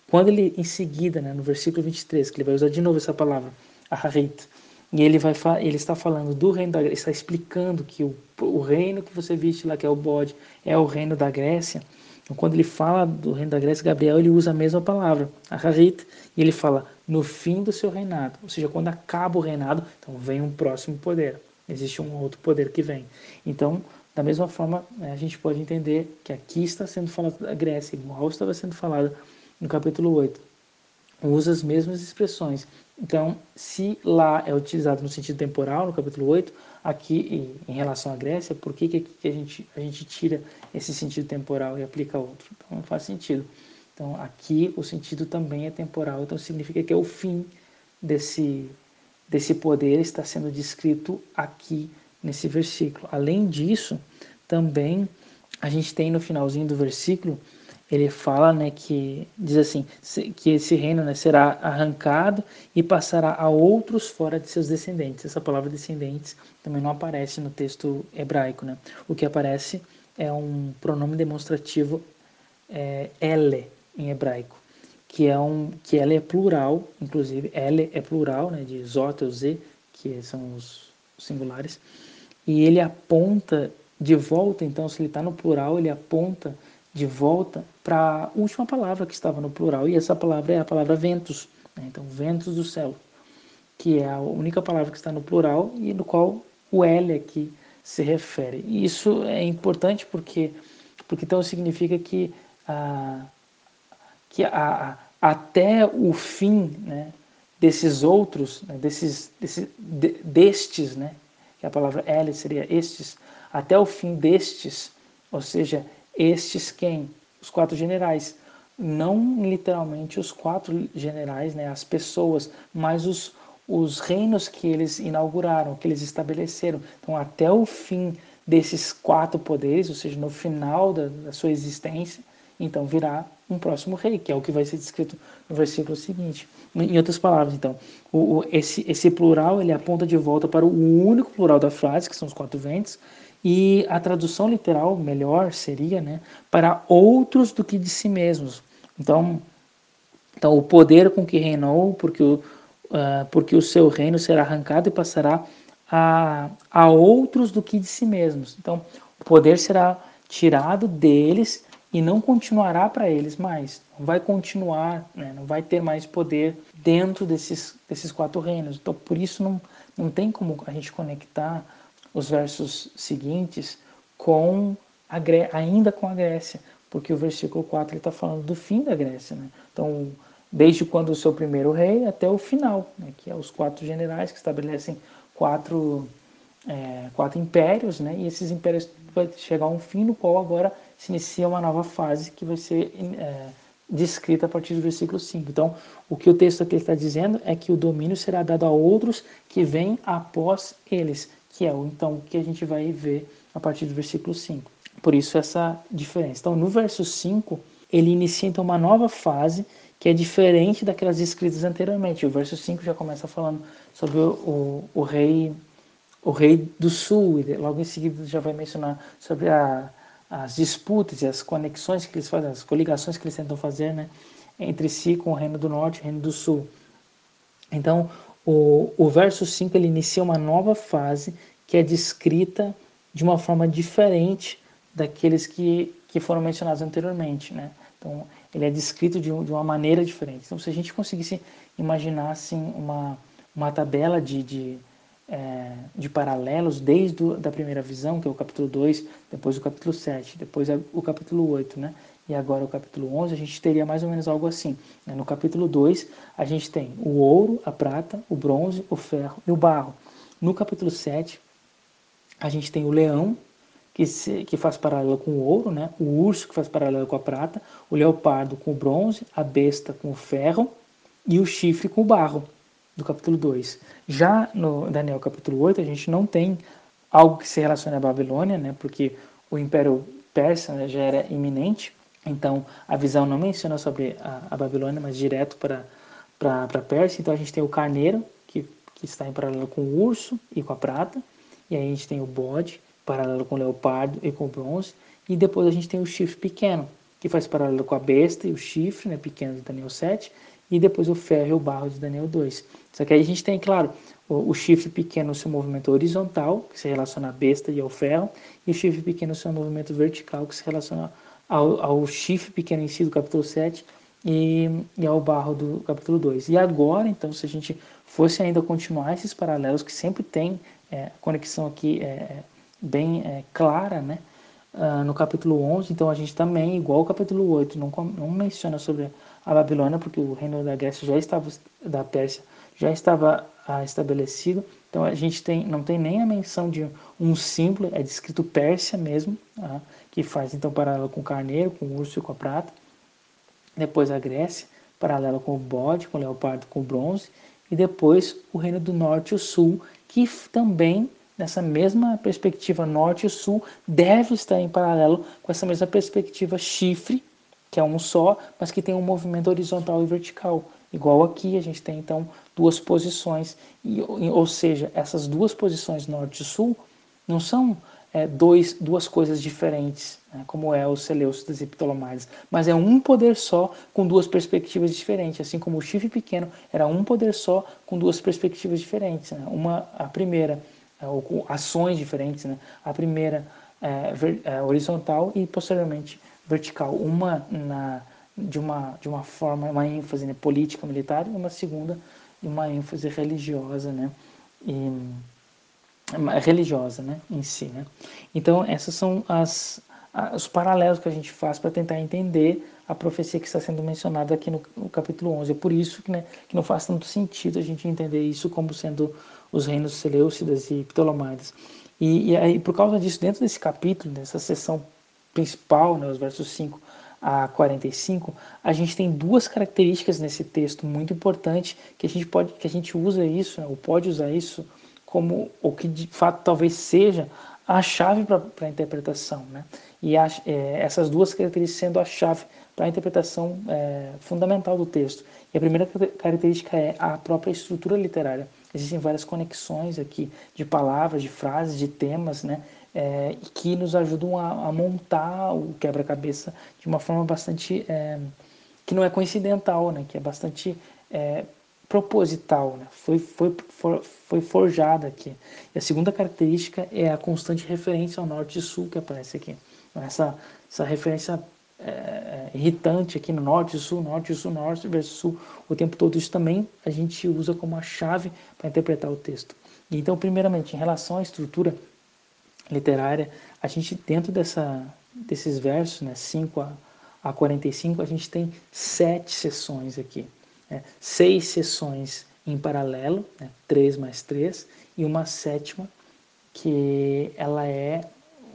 quando ele em seguida, né, no versículo 23, que ele vai usar de novo essa palavra, aharit, e ele vai ele está falando do reino da Grécia, está explicando que o, o reino que você viste lá que é o bode é o reino da Grécia. Então, quando ele fala do reino da Grécia, Gabriel ele usa a mesma palavra, aharit, e ele fala no fim do seu reinado, ou seja, quando acaba o reinado, então vem um próximo poder. Existe um outro poder que vem. Então, da mesma forma, né, a gente pode entender que aqui está sendo falado da Grécia, igual estava sendo falado no capítulo 8. Usa as mesmas expressões. Então, se lá é utilizado no sentido temporal, no capítulo 8, aqui em relação à Grécia, por que, que a, gente, a gente tira esse sentido temporal e aplica outro? Então, não faz sentido. Então, aqui o sentido também é temporal, então significa que é o fim desse, desse poder está sendo descrito aqui nesse versículo. Além disso, também a gente tem no finalzinho do versículo, ele fala, né, que diz assim, que esse reino né, será arrancado e passará a outros fora de seus descendentes. Essa palavra descendentes também não aparece no texto hebraico, né? O que aparece é um pronome demonstrativo é, ele, em hebraico, que é um que ela é plural, inclusive ele é plural, né, de zot ou z, que são os singulares, e ele aponta de volta, então se ele está no plural, ele aponta de volta para a última palavra que estava no plural, e essa palavra é a palavra ventos, né? então ventos do céu, que é a única palavra que está no plural e no qual o L aqui se refere. E isso é importante porque, porque então significa que a, que a, a, até o fim né, desses outros, né, desses, desses de, destes, né, que a palavra L seria estes, até o fim destes, ou seja, estes quem? Os quatro generais. Não literalmente os quatro generais, né, as pessoas, mas os, os reinos que eles inauguraram, que eles estabeleceram. Então, até o fim desses quatro poderes, ou seja, no final da, da sua existência, então virá um próximo rei, que é o que vai ser descrito no versículo seguinte. Em outras palavras, então, o, o, esse, esse plural ele aponta de volta para o único plural da frase, que são os quatro ventos, e a tradução literal melhor seria né, para outros do que de si mesmos. Então, então o poder com que reinou, porque o, uh, porque o seu reino será arrancado e passará a, a outros do que de si mesmos. Então, o poder será tirado deles e não continuará para eles mais. Não vai continuar, né? não vai ter mais poder dentro desses, desses quatro reinos. Então, por isso, não, não tem como a gente conectar os versos seguintes com a, ainda com a Grécia, porque o versículo 4 está falando do fim da Grécia. Né? Então, desde quando o seu primeiro rei até o final, né? que é os quatro generais que estabelecem quatro, é, quatro impérios, né? e esses impérios vai chegar a um fim no qual agora se inicia uma nova fase que vai ser é, descrita a partir do versículo 5. Então, o que o texto aqui está dizendo é que o domínio será dado a outros que vêm após eles, que é o então que a gente vai ver a partir do versículo 5. Por isso essa diferença. Então, no verso 5, ele inicia então uma nova fase que é diferente daquelas descritas anteriormente. O verso 5 já começa falando sobre o, o, o rei o rei do sul, e logo em seguida já vai mencionar sobre a, as disputas e as conexões que eles fazem, as coligações que eles tentam fazer né, entre si com o reino do norte e o reino do sul. Então, o, o verso 5 ele inicia uma nova fase que é descrita de uma forma diferente daqueles que, que foram mencionados anteriormente. Né? Então, ele é descrito de, de uma maneira diferente. Então, se a gente conseguisse imaginar assim, uma, uma tabela de, de, é, de paralelos desde a da primeira visão, que é o capítulo 2, depois o capítulo 7, depois o capítulo 8, né? e agora o capítulo 11, a gente teria mais ou menos algo assim. Né? No capítulo 2, a gente tem o ouro, a prata, o bronze, o ferro e o barro. No capítulo 7, a gente tem o leão, que, se, que faz paralelo com o ouro, né? o urso, que faz paralelo com a prata, o leopardo com o bronze, a besta com o ferro e o chifre com o barro, do capítulo 2. Já no Daniel capítulo 8, a gente não tem algo que se relacione à Babilônia, né? porque o Império Persa né, já era iminente, então a visão não menciona sobre a, a Babilônia, mas direto para a Pérsia. Então a gente tem o carneiro, que, que está em paralelo com o urso e com a prata, e aí a gente tem o bode, paralelo com o leopardo e com o bronze, e depois a gente tem o chifre pequeno, que faz paralelo com a besta e o chifre né, pequeno de Daniel 7, e depois o ferro e o barro de Daniel 2. Só que aí a gente tem, claro, o, o chifre pequeno no seu movimento horizontal, que se relaciona à besta e ao ferro, e o chifre pequeno no seu movimento vertical, que se relaciona ao, ao chifre pequeno em si do capítulo 7 e, e ao barro do capítulo 2. E agora, então, se a gente fosse ainda continuar esses paralelos, que sempre tem é, conexão aqui é, bem é, clara, né? Uh, no capítulo 11, então a gente também, igual o capítulo 8, não, não menciona sobre a Babilônia, porque o reino da Grécia já estava, da Pérsia já estava ah, estabelecido, então a gente tem, não tem nem a menção de um símbolo, é descrito Pérsia mesmo, ah, que faz então paralelo com o carneiro, com o urso e com a prata, depois a Grécia, paralelo com o bode, com o leopardo, com o bronze, e depois o reino do norte e o sul, que também nessa mesma perspectiva norte e sul, deve estar em paralelo com essa mesma perspectiva chifre, que é um só, mas que tem um movimento horizontal e vertical. Igual aqui, a gente tem então duas posições, e, ou seja, essas duas posições norte e sul não são é, dois, duas coisas diferentes, né, como é o Seleucidas e Ptolomaides, mas é um poder só com duas perspectivas diferentes, assim como o chifre pequeno era um poder só com duas perspectivas diferentes. Né? Uma, a primeira é, ou com ações diferentes. Né? A primeira é, é, horizontal e posteriormente vertical. Uma na, de, uma, de uma forma, uma ênfase né, política, militar, e uma segunda de uma ênfase religiosa, né? E, religiosa, né, em si, né? Então essas são as, os paralelos que a gente faz para tentar entender a profecia que está sendo mencionada aqui no, no capítulo 11. É por isso que, né, que não faz tanto sentido a gente entender isso como sendo os reinos Seleucidas e Ptolomaides. E, e aí, por causa disso, dentro desse capítulo, dessa seção principal, né, os versos 5 a 45, a gente tem duas características nesse texto muito importantes que a gente pode, que a gente usa isso, né, ou pode usar isso como o que de fato talvez seja a chave para a interpretação, né? E a, é, essas duas características sendo a chave para a interpretação é, fundamental do texto. E a primeira característica é a própria estrutura literária. Existem várias conexões aqui de palavras, de frases, de temas, né? É, que nos ajudam a, a montar o quebra-cabeça de uma forma bastante é, que não é coincidental, né? Que é bastante é, proposital, né? foi, foi, for, foi forjada aqui. E a segunda característica é a constante referência ao norte e sul que aparece aqui. Essa, essa referência é, é, irritante aqui no norte, sul, norte, sul, norte versus sul, o tempo todo. Isso também a gente usa como a chave para interpretar o texto. Então, primeiramente, em relação à estrutura, literária, a gente dentro dessa, desses versos, né, 5 a, a 45, a gente tem sete sessões aqui. Né? Seis sessões em paralelo, né, 3 mais 3, e uma sétima que ela é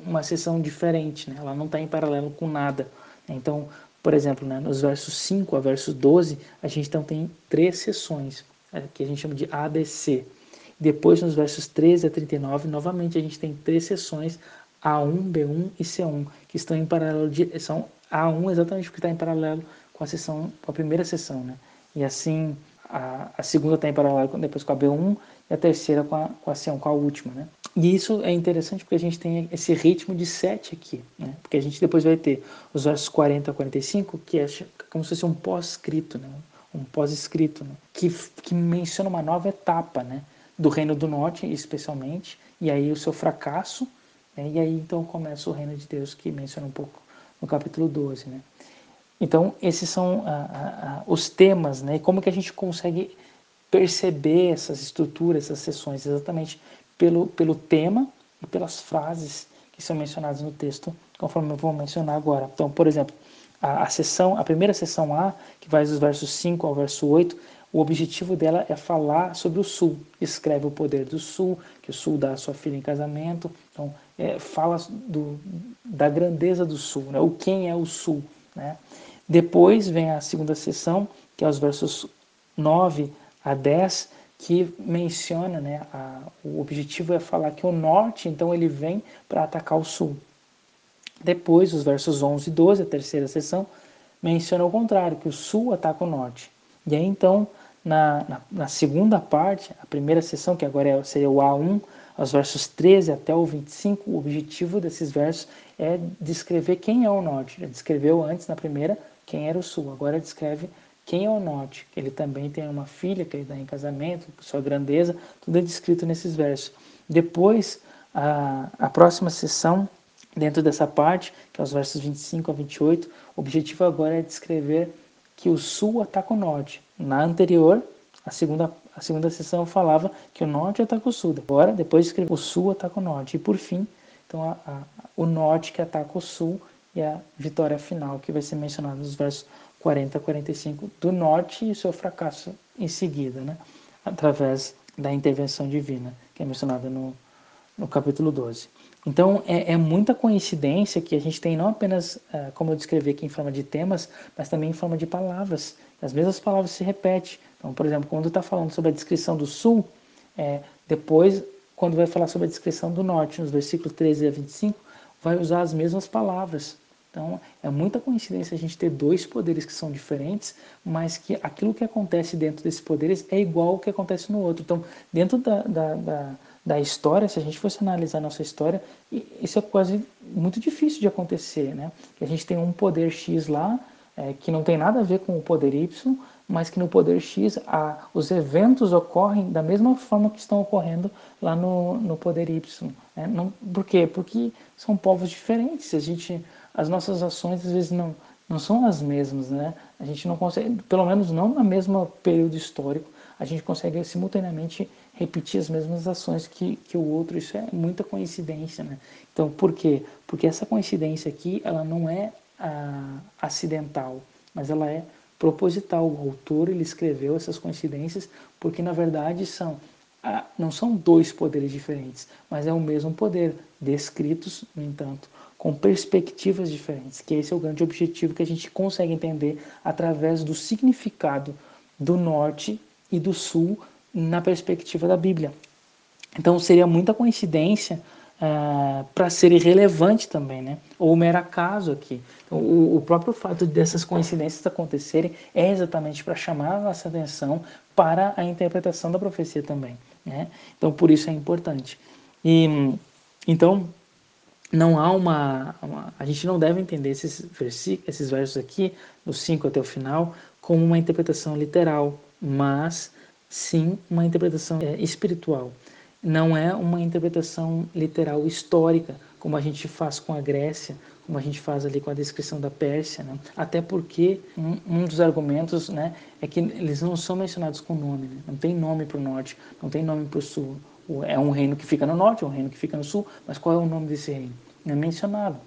uma sessão diferente, né? ela não está em paralelo com nada. Então, por exemplo, né, nos versos 5 a verso 12, a gente então tem três sessões, né, que a gente chama de ABC. Depois, nos versos 13 a 39, novamente a gente tem três sessões, A1, B1 e C1, que estão em paralelo, de, são A1 exatamente porque está em paralelo com a sessão, com a primeira sessão, né? E assim, a, a segunda está em paralelo depois com a B1 e a terceira com a, com a C1, com a última, né? E isso é interessante porque a gente tem esse ritmo de 7 aqui, né? Porque a gente depois vai ter os versos 40 a 45, que é como se fosse um pós-escrito, né? Um pós-escrito, né? Que, que menciona uma nova etapa, né? Do Reino do Norte, especialmente, e aí o seu fracasso, né? e aí então começa o Reino de Deus, que menciona um pouco no capítulo 12, né? Então, esses são ah, ah, ah, os temas, né? E como que a gente consegue perceber essas estruturas, essas sessões, exatamente pelo, pelo tema e pelas frases que são mencionadas no texto, conforme eu vou mencionar agora. Então, por exemplo, a, a sessão, a primeira sessão A, que vai dos versos 5 ao verso 8, o objetivo dela é falar sobre o Sul. Escreve o poder do Sul, que o Sul dá a sua filha em casamento. Então, é, fala do, da grandeza do Sul, né? o quem é o Sul. Né? Depois vem a segunda sessão, que é os versos 9 a 10, que menciona, né, a, o objetivo é falar que o norte, então ele vem para atacar o sul. Depois, os versos 11 e 12, a terceira sessão, menciona o contrário, que o sul ataca o norte. E aí então, na, na, na segunda parte, a primeira sessão, que agora é, seria o A1, aos versos 13 até o 25, o objetivo desses versos é descrever quem é o norte. Já descreveu antes, na primeira, quem era o sul. Agora descreve quem é o norte? Ele também tem uma filha que ele dá em casamento, sua grandeza, tudo é descrito nesses versos. Depois, a, a próxima sessão, dentro dessa parte, que é os versos 25 a 28, o objetivo agora é descrever que o sul ataca o norte. Na anterior, a segunda, a segunda sessão falava que o norte ataca o sul. Agora, depois escreve o sul ataca o norte. E por fim, então, a, a, o norte que ataca o sul e a vitória final, que vai ser mencionada nos versos 40 a 45 do norte e o seu fracasso em seguida, né? através da intervenção divina, que é mencionada no, no capítulo 12. Então, é, é, muita coincidência que a gente tem não apenas, é, como eu descrevi aqui, em forma de temas, mas também em forma de palavras. As mesmas palavras se repetem. Então, por exemplo, quando está falando sobre a descrição do sul, é, depois, quando vai falar sobre a descrição do norte, nos versículos 13 a 25, vai usar as mesmas palavras. Então, é muita coincidência a gente ter dois poderes que são diferentes, mas que aquilo que acontece dentro desses poderes é igual ao que acontece no outro. Então, dentro da, da, da, da história, se a gente fosse analisar a nossa história, isso é quase muito difícil de acontecer, né? Que a gente tem um poder X lá, é, que não tem nada a ver com o poder Y, mas que no poder X a, os eventos ocorrem da mesma forma que estão ocorrendo lá no, no poder Y. Né? Não, por quê? Porque são povos diferentes. A gente as nossas ações às vezes não, não são as mesmas, né? A gente não consegue, pelo menos não no mesmo período histórico, a gente consegue simultaneamente repetir as mesmas ações que, que o outro. Isso é muita coincidência, né? Então, por quê? Porque essa coincidência aqui, ela não é ah, acidental, mas ela é proposital. O autor ele escreveu essas coincidências porque na verdade são ah, não são dois poderes diferentes, mas é o mesmo poder descritos, no entanto, com perspectivas diferentes, que esse é o grande objetivo que a gente consegue entender através do significado do norte e do sul na perspectiva da Bíblia. Então seria muita coincidência uh, para ser irrelevante também, né? ou mero acaso aqui. Então, o, o, próprio fato dessas coincidências acontecerem é exatamente para chamar a nossa atenção para a interpretação da profecia também. Né? Então por isso é importante. E então não há uma, uma, A gente não deve entender esses, versículos, esses versos aqui, do 5 até o final, como uma interpretação literal, mas sim uma interpretação é, espiritual. Não é uma interpretação literal histórica, como a gente faz com a Grécia, como a gente faz ali com a descrição da Pérsia, né? até porque um, um, dos argumentos né, é que eles não são mencionados com nome, né? não tem nome para o norte, não tem nome para o sul. É um reino que fica no norte, é um reino que fica no sul, mas qual é o nome desse reino? Não é mencionado.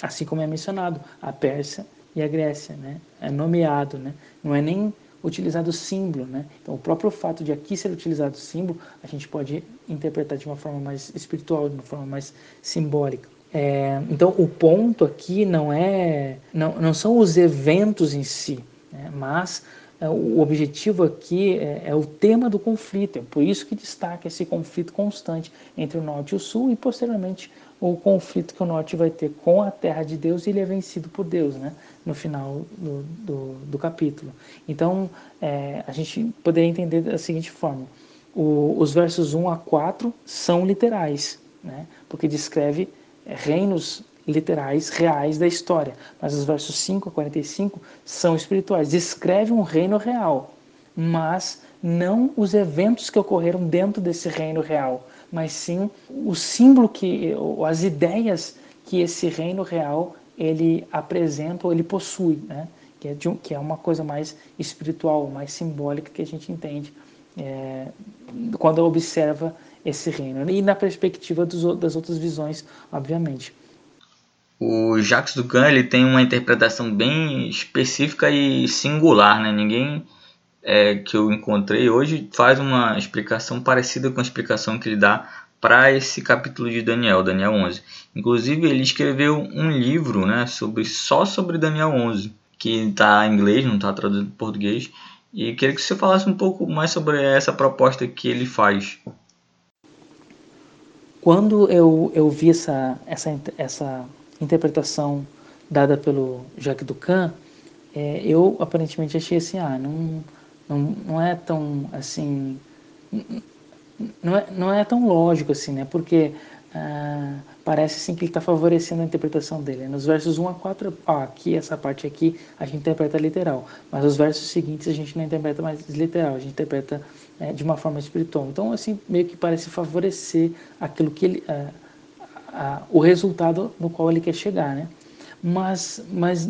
Assim como é mencionado a Pérsia e a Grécia, né? É nomeado, né? Não é nem utilizado símbolo, né? Então, o próprio fato de aqui ser utilizado símbolo, a gente pode interpretar de uma forma mais espiritual, de uma forma mais simbólica. É, então, o ponto aqui não é, não, não são os eventos em si, né? mas é, o objetivo aqui é, é, o tema do conflito. É por isso que destaca esse conflito constante entre o norte e o sul e posteriormente o conflito que o norte vai ter com a terra de Deus e ele é vencido por Deus, né? No final do, do, do capítulo. Então, é, a gente poderia entender da seguinte forma: o, os versos 1 a 4 são literais, né? Porque descreve reinos literais, reais da história. Mas os versos 5 a 45 são espirituais, descreve um reino real, mas não os eventos que ocorreram dentro desse reino real mas sim o símbolo que, as ideias que esse reino real ele apresenta ou ele possui, né? que, é um, que é uma coisa mais espiritual, mais simbólica que a gente entende é, quando observa esse reino. E na perspectiva dos, das outras visões, obviamente. O Jacques Ducan ele tem uma interpretação bem específica e singular, né? Ninguém é, que eu encontrei hoje faz uma explicação parecida com a explicação que ele dá para esse capítulo de Daniel, Daniel 11. Inclusive, ele escreveu um livro né, sobre, só sobre Daniel 11, que está em inglês, não está traduzido para português. E queria que você falasse um pouco mais sobre essa proposta que ele faz. Quando eu, eu vi essa, essa, essa interpretação dada pelo Jacques Ducan, é, eu aparentemente achei assim, ah, não, não, não é tão assim não é, não é tão lógico assim, né? Porque ah, parece assim que ele está favorecendo a interpretação dele. Nos versos 1 a 4, ó, aqui, essa parte aqui, a gente interpreta literal. Mas os versos seguintes a gente não interpreta mais literal, a gente interpreta é, de uma forma espiritual. Então, assim, meio que parece favorecer aquilo que ele... Ah, o resultado no qual ele quer chegar, né? Mas, mas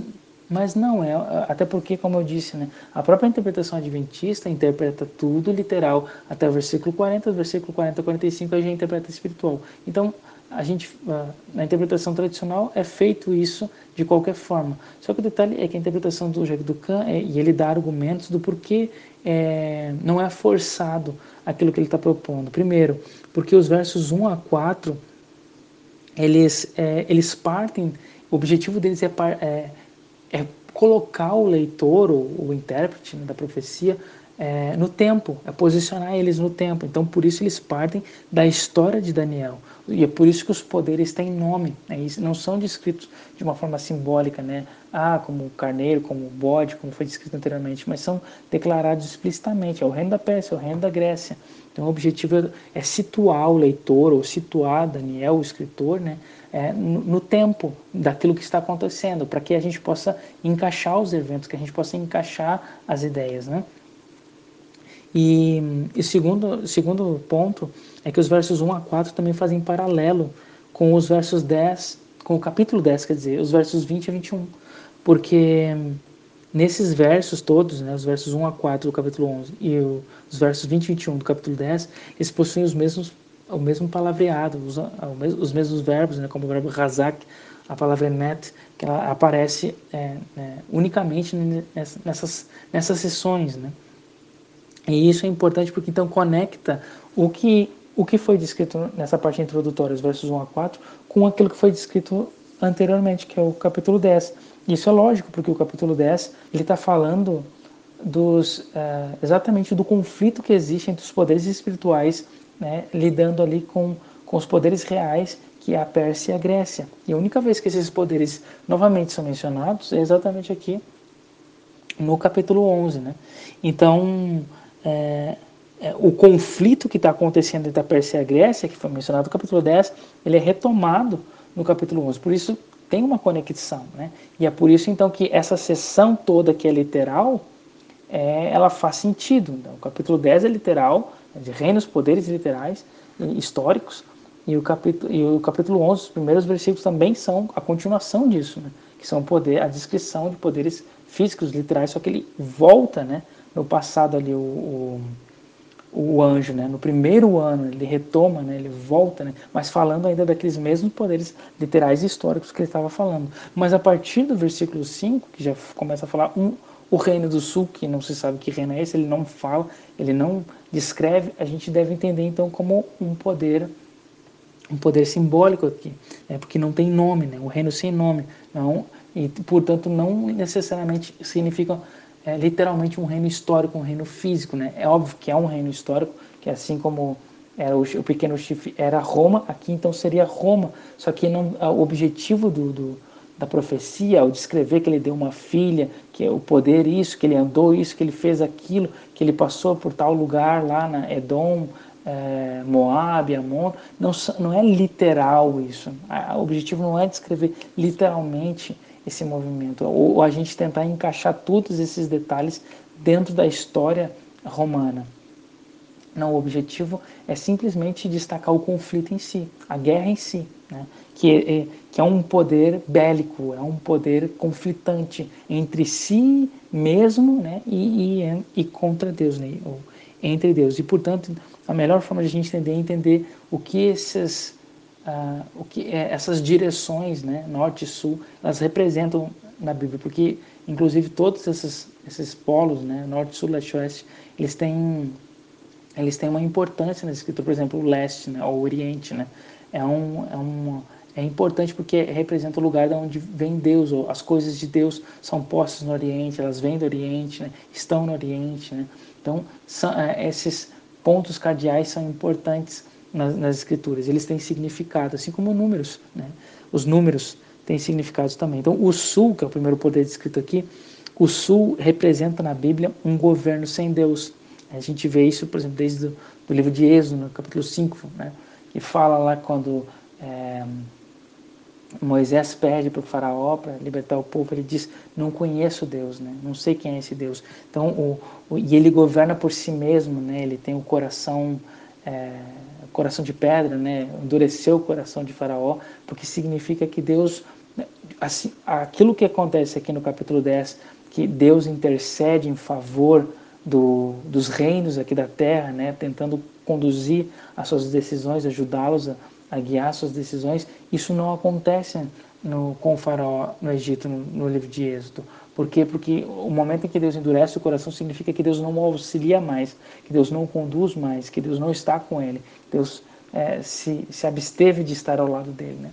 mas não é, até porque, como eu disse, né, a própria interpretação adventista interpreta tudo literal até o versículo 40, versículo 40 a 45 a gente interpreta espiritual. Então, a gente, na interpretação tradicional é feito isso de qualquer forma. Só que o detalhe é que a interpretação do Jacques Ducan, é, e ele dá argumentos do porquê é, não é forçado aquilo que ele está propondo. Primeiro, porque os versos 1 a 4, eles, é, eles partem, o objetivo deles é, é é colocar o leitor, o, o intérprete né, da profecia, é, no tempo, é posicionar eles no tempo. Então, por isso eles partem da história de Daniel. E é por isso que os poderes têm nome. Né? não são descritos de uma forma simbólica, né? Ah, como o carneiro, como o bode, como foi descrito anteriormente, mas são declarados explicitamente. É o reino da Pérsia, é o reino da Grécia. Então, o objetivo é situar o leitor, ou situar Daniel, o escritor, né? é, no, no, tempo daquilo que está acontecendo, para que a gente possa encaixar os eventos, que a gente possa encaixar as ideias. Né? E o segundo, segundo ponto é que os versos 1 a 4 também fazem paralelo com os versos 10, com o capítulo 10, quer dizer, os versos 20 a 21, porque nesses versos todos, né, os versos 1 a 4 do capítulo 11 e os versos 20 e 21 do capítulo 10, eles possuem os mesmos o mesmo palavreado, os, os mesmos verbos, né, como o verbo razak, a palavra net, que ela aparece é, é, unicamente nessas, nessas sessões. Né? E isso é importante porque então conecta o que, o que foi descrito nessa parte introdutória, os versos 1 a 4, com aquilo que foi descrito anteriormente, que é o capítulo 10. Isso é lógico, porque o capítulo 10 ele está falando dos, uh, exatamente do conflito que existe entre os poderes espirituais né, lidando ali com, com os poderes reais que é a Pérsia e a Grécia. E a única vez que esses poderes novamente são mencionados é exatamente aqui no capítulo 11. Né? Então, é, é, o conflito que está acontecendo entre a Pérsia e a Grécia, que foi mencionado no capítulo 10, ele é retomado no capítulo 11. Por isso, tem uma conexão. Né? E é por isso, então, que essa sessão toda que é literal, é, ela faz sentido. Então, o capítulo 10 é literal, de reinos, poderes literais históricos, e o capítulo, e o capítulo 11, os primeiros versículos também são a continuação disso, né? que são poder, a descrição de poderes físicos, literais, só que ele volta né, no passado ali, o, o, o anjo, né? No primeiro ano ele retoma, né? Ele volta, né? Mas falando ainda daqueles mesmos poderes literais e históricos que ele estava falando. Mas a partir do versículo 5, que já começa a falar um, o reino do sul, que não se sabe que reino é esse, ele não fala, ele não descreve, a gente deve entender então como um poder um poder simbólico aqui, é porque não tem nome, né? O reino sem nome, não e portanto não necessariamente significa é, literalmente um reino histórico, um reino físico, né? É óbvio que é um reino histórico, que assim como era o, o pequeno chifre era Roma, aqui então seria Roma, só que não, o objetivo do, do, da profecia, ao descrever que ele deu uma filha, que é o poder isso, que ele andou isso, que ele fez aquilo, que ele passou por tal lugar lá na Edom, é, Moab, Amon, não, não é literal isso. O objetivo não é descrever literalmente esse movimento, ou a gente tentar encaixar todos esses detalhes dentro da história romana. Não, o objetivo é simplesmente destacar o conflito em si, a guerra em si, né? que, é, que é um poder bélico, é um poder conflitante entre si mesmo né? e, e, e contra Deus, né? ou entre Deus. E, portanto, a melhor forma de a gente entender é entender o que esses o que é, essas direções, né, norte e sul, elas representam na Bíblia, porque inclusive todos esses, esses polos, né, norte, sul, leste, oeste, eles têm eles têm uma importância na escritura, por exemplo, o leste, né, o oriente, né, é um, é um é importante porque representa o lugar de onde vem Deus, ou as coisas de Deus são postas no Oriente, elas vêm do Oriente, né? estão no Oriente. Né? Então, são, é, esses pontos cardeais são importantes nas, nas escrituras. Eles têm significado, assim como números. Né? Os números têm significados também. Então, o sul, que é o primeiro poder descrito aqui, o sul representa na Bíblia um governo sem Deus. A gente vê isso, por exemplo, desde do livro de Êxodo, no capítulo 5, né? que fala lá quando é, Moisés pede para o faraó para libertar o povo, ele diz, não conheço Deus, né? não sei quem é esse Deus. Então, o, o, e ele governa por si mesmo, né? ele tem o coração é, coração de pedra, né? endureceu o coração de Faraó, porque significa que Deus, assim, aquilo que acontece aqui no capítulo 10, que Deus intercede em favor do, dos reinos aqui da terra, né? tentando conduzir as suas decisões, ajudá-los a, a, guiar suas decisões, isso não acontece no, com o faraó no Egito, no, no livro de Êxodo. Por quê? Porque o momento em que Deus endurece o coração significa que Deus não o auxilia mais, que Deus não conduz mais, que Deus não está com ele. Deus é, se, se absteve de estar ao lado dele. Né?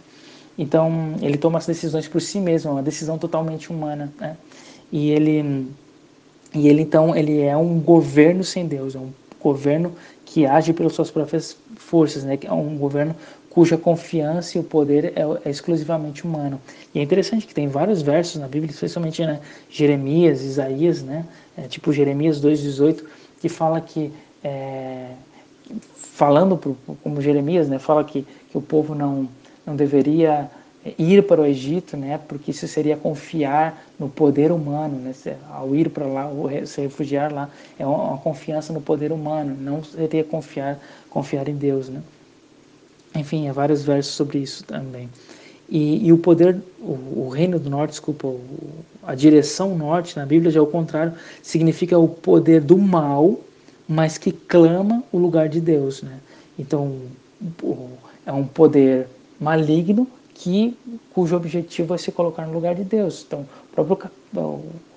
Então, ele toma as decisões por si mesmo, é uma decisão totalmente humana. Né? E ele, e ele, então, ele é um governo sem Deus, é um governo que age pelas suas próprias forças, né? é um governo cuja confiança e o poder é, é, exclusivamente humano. E é interessante que tem vários versos na Bíblia, especialmente né, Jeremias, Isaías, né, é, tipo Jeremias 2,18, que fala que, é, falando pro, como Jeremias, né, fala que, que o povo não, não deveria ir para o Egito, né, porque isso seria confiar no poder humano, né, ao ir para lá, se refugiar lá, é uma, uma confiança no poder humano, não seria confiar, confiar em Deus, né. Enfim, há vários versos sobre isso também. E, e o poder, o, o, reino do norte, desculpa, o, a direção norte na Bíblia já é o contrário, significa o poder do mal, mas que clama o lugar de Deus, né? Então, é um poder maligno que cujo objetivo é se colocar no lugar de Deus. Então, o próprio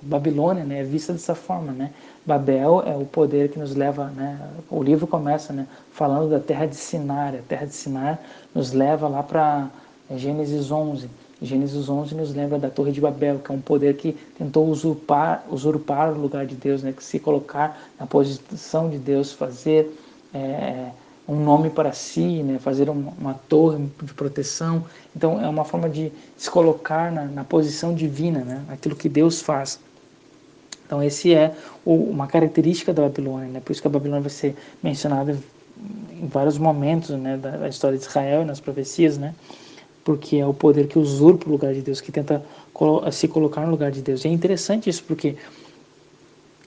Babilônia né, é vista dessa forma, né? Babel é o poder que nos leva, né? O livro começa, né, falando da terra de Sinar. A terra de Sinar nos leva lá para Gênesis 11. Gênesis 11 nos lembra da Torre de Babel, que é um poder que tentou usurpar, usurpar o lugar de Deus, né? Que se colocar na posição de Deus, fazer é, um nome para si, né? fazer uma, uma, torre de proteção. Então é uma forma de se colocar na, na posição divina, né? aquilo que Deus faz. Então esse é o, uma característica da Babilônia, né? por isso que a Babilônia vai ser mencionada em vários momentos né? da, da história de Israel e nas profecias, né? porque é o poder que usurpa o lugar de Deus, que tenta se colocar no lugar de Deus. E é interessante isso porque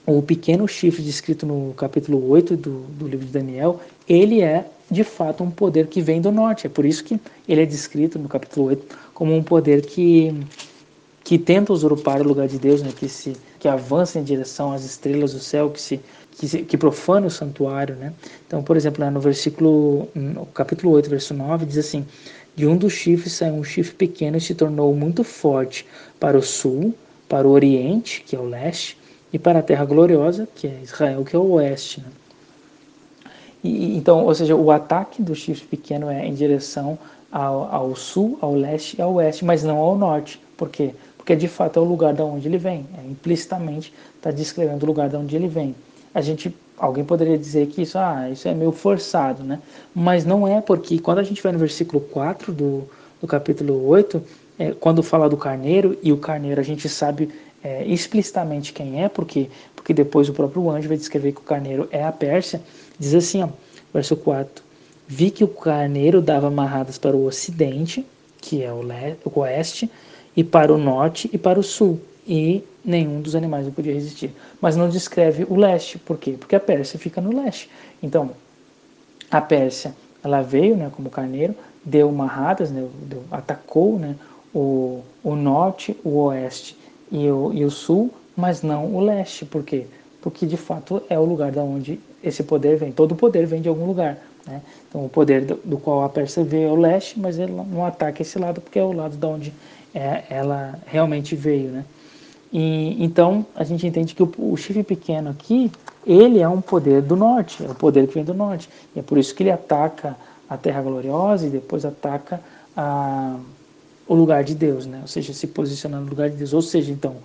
o pequeno chifre descrito no capítulo 8 do, do livro de Daniel, ele é de fato um poder que vem do norte. É por isso que ele é descrito no capítulo 8 como um poder que, que tenta usurpar o lugar de Deus, né? que se que avança em direção às estrelas do céu, que se que, que profana o santuário, né? Então, por exemplo, lá no versículo, no capítulo 8, verso 9, diz assim: De um dos chifres saiu um chifre pequeno e se tornou muito forte para o sul, para o oriente, que é o leste, e para a terra gloriosa, que é Israel, que é o oeste, né? E, então, ou seja, o ataque do chifre pequeno é em direção ao, ao, sul, ao leste e ao oeste, mas não ao norte. Por quê? Porque de fato é o lugar da onde ele vem. É, implicitamente está descrevendo o lugar da onde ele vem a gente alguém poderia dizer que isso, ah, isso é meio forçado, né? Mas não é, porque quando a gente vai no versículo 4 do, do capítulo 8, é, quando fala do carneiro, e o carneiro a gente sabe é, explicitamente quem é, porque, porque depois o próprio anjo vai descrever que o carneiro é a Pérsia, diz assim, ó, verso 4, vi que o carneiro dava amarradas para o ocidente, que é o, o oeste, e para o norte e para o sul, e nenhum dos animais podia resistir. Mas não descreve o leste, por quê? Porque a Pérsia fica no leste. Então, a Pérsia, ela veio né, como carneiro, deu marradas, né, deu, atacou né, o, o norte, o oeste e o, e o sul, mas não o leste. Por quê? Porque de fato é o lugar da onde esse poder vem. Todo poder vem de algum lugar. Né? Então, o poder do, do, qual a Pérsia veio é o leste, mas ele não ataca esse lado porque é o lado da onde é, ela realmente veio. Né? E, então a gente entende que o, o, chifre pequeno aqui, ele é um poder do norte, é o poder que vem do norte. E é por isso que ele ataca a terra gloriosa e depois ataca a, o lugar de Deus, né? ou seja, se posiciona no lugar de Deus. Ou seja, então,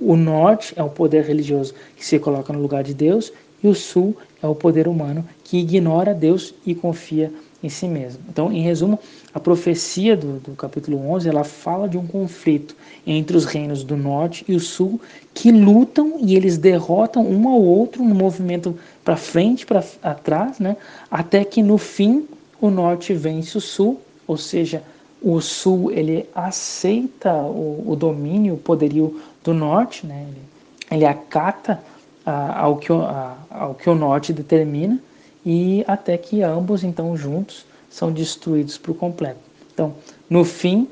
o norte é o poder religioso que se coloca no lugar de Deus e o sul é o poder humano que ignora Deus e confia em si mesmo. Então, em resumo, a profecia do, do capítulo 11 ela fala de um conflito entre os reinos do norte e o sul que lutam e eles derrotam um ao outro no movimento para frente, para atrás, né? até que no fim o norte vence o sul, ou seja, o sul ele aceita o, o domínio, o poderio do norte, né? ele, ele acata ah, ao, que, ah, ao que o norte determina e até que ambos então juntos são destruídos por completo. Então, no fim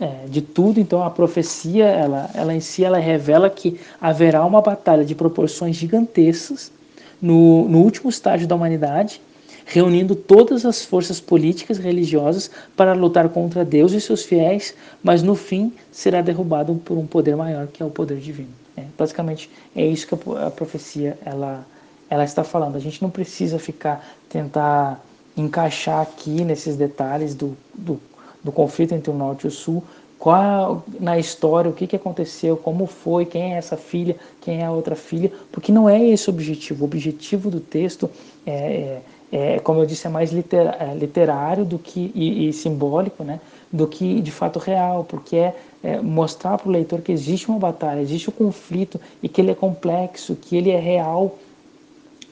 é, de tudo, então a profecia ela, ela em si ela revela que haverá uma batalha de proporções gigantescas no, no último estágio da humanidade, reunindo todas as forças políticas e religiosas para lutar contra Deus e seus fiéis, mas no fim será derrubado por um poder maior que é o poder divino. É, basicamente é isso que a, a profecia ela ela está falando. A gente não precisa ficar tentar encaixar aqui nesses detalhes do, do, do conflito entre o norte e o sul, qual na história o que, que aconteceu, como foi, quem é essa filha, quem é a outra filha, porque não é esse o objetivo. O objetivo do texto é, é, é como eu disse, é mais litera, é literário do que e, e, simbólico, né, do que de fato real, porque é, é mostrar para o leitor que existe uma batalha, existe um conflito e que ele é complexo, que ele é real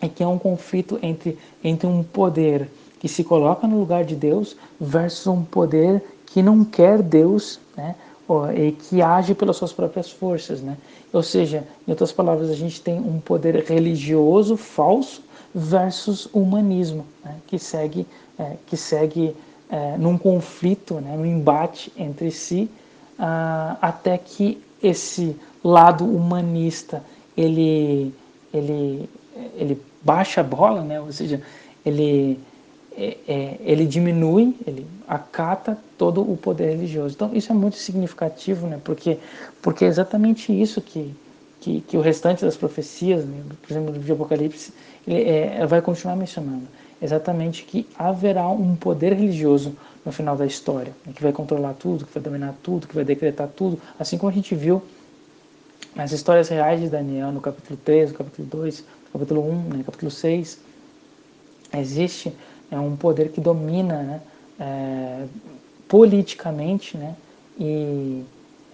é que é um conflito entre, entre um poder que se coloca no lugar de Deus versus um poder que não quer Deus, né? e que age pelas suas próprias forças, né? Ou seja, em outras palavras, a gente tem um poder religioso falso versus humanismo, né? que segue, é, que segue é, num conflito, né? num embate entre si, ah, até que esse lado humanista ele, ele, ele baixa a bola, né? ou seja, ele, é, é, ele diminui, ele acata todo o poder religioso. Então isso é muito significativo, né? porque, porque é exatamente isso que, que, que o restante das profecias, né? por exemplo, do Apocalipse, ele é, vai continuar mencionando. Exatamente que haverá um poder religioso no final da história, né? que vai controlar tudo, que vai dominar tudo, que vai decretar tudo, assim como a gente viu nas histórias reais de Daniel, no capítulo 3, no capítulo 2, capítulo 1, né, capítulo 6, existe é, um poder que domina né, é, politicamente né, e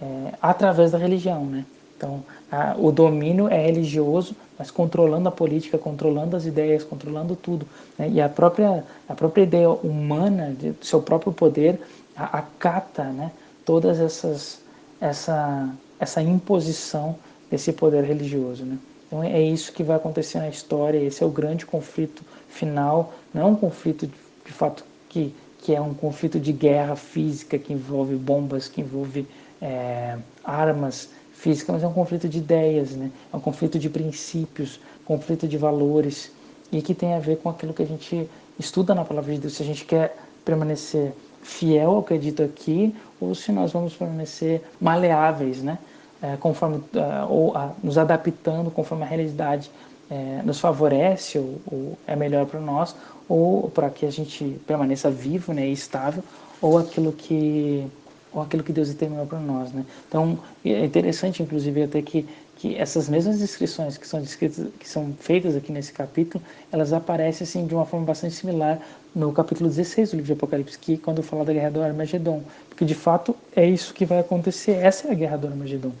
é, através da religião. Né? Então, a, o domínio é religioso, mas controlando a política, controlando as ideias, controlando tudo. Né? E a própria, a própria ideia humana, de seu próprio poder, acata né, todas essas essa, essa imposição desse poder religioso. Né? Então é isso que vai acontecer na história, esse é o grande conflito final, não é um conflito de, de fato que, que é um conflito de guerra física, que envolve bombas, que envolve é, armas física, mas é um conflito de ideias, né? é um conflito de princípios, conflito de valores, e que tem a ver com aquilo que a gente estuda na palavra de Deus. Se a gente quer permanecer fiel ao que é dito aqui, ou se nós vamos permanecer maleáveis, né? É, conforme, é, ou a, nos adaptando conforme a realidade é, nos favorece ou, ou é melhor para nós, ou para que a gente permaneça vivo né, e estável, ou aquilo que ou aquilo que Deus determinou para nós, né? Então é interessante, inclusive, até que que essas mesmas descrições que são descritas, que são feitas aqui nesse capítulo, elas aparecem assim de uma forma bastante similar no capítulo 16 do livro de Apocalipse, que é quando fala da guerra do Armagedon, porque de fato é isso que vai acontecer. Essa é a guerra do Armagedon.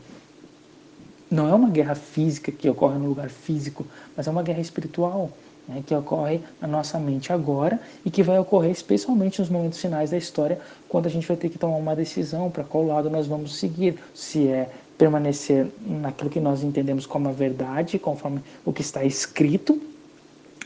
Não é uma guerra física que ocorre no lugar físico, mas é uma guerra espiritual né, que ocorre na nossa mente agora e que vai ocorrer especialmente nos momentos finais da história, quando a gente vai ter que tomar uma decisão para qual lado nós vamos seguir, se é permanecer naquilo que nós entendemos como a verdade, conforme o que está escrito,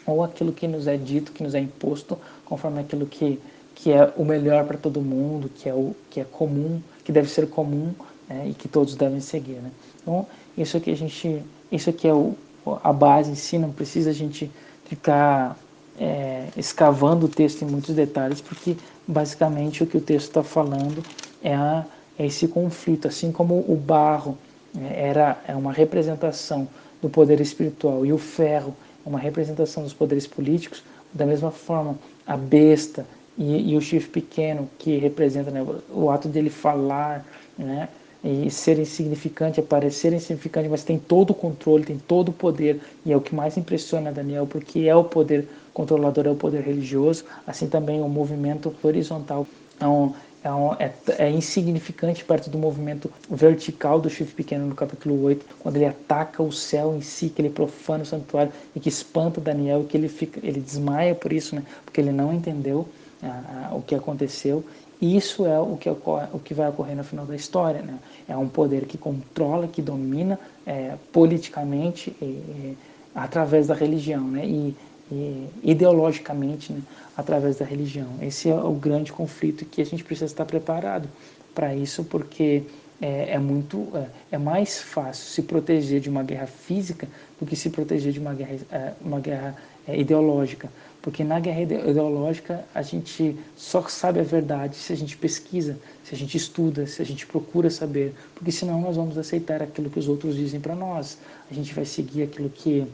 ou aquilo que nos é dito, que nos é imposto, conforme aquilo que, que é o melhor para todo mundo, que é o que é comum, que deve ser comum né, e que todos devem seguir. Né? Então, isso aqui a gente, isso aqui é o, a base em si, não precisa a gente ficar é, escavando o texto em muitos detalhes, porque basicamente o que o texto está falando é a é esse conflito, assim como o barro né, era é uma representação do poder espiritual e o ferro é uma representação dos poderes políticos, da mesma forma a besta e, e o chifre pequeno que representa né, o ato dele falar, né, e ser insignificante, parecer insignificante, mas tem todo o controle, tem todo o poder, e é o que mais impressiona Daniel, porque é o poder controlador, é o poder religioso, assim também o movimento horizontal. Então, é, um, é, é, insignificante perto do movimento vertical do chifre pequeno no capítulo 8, quando ele ataca o céu em si, que ele profana o santuário e que espanta Daniel e que ele, fica, ele desmaia por isso, né? porque ele não entendeu ah, ah, o que aconteceu. Isso é o que, ocorre, o que vai ocorrer no final da história. Né? É um poder que controla, que domina é, politicamente e, e, através da religião. Né? E, e ideologicamente, né? através da religião. Esse é o grande conflito que a gente precisa estar preparado para isso, porque é, é muito é, é, mais fácil se proteger de uma guerra física do que se proteger de uma guerra, é, uma guerra é, ideológica. Porque na guerra ideológica a gente só sabe a verdade se a gente pesquisa, se a gente estuda, se a gente procura saber. Porque senão nós vamos aceitar aquilo que os outros dizem para nós. A gente vai seguir aquilo que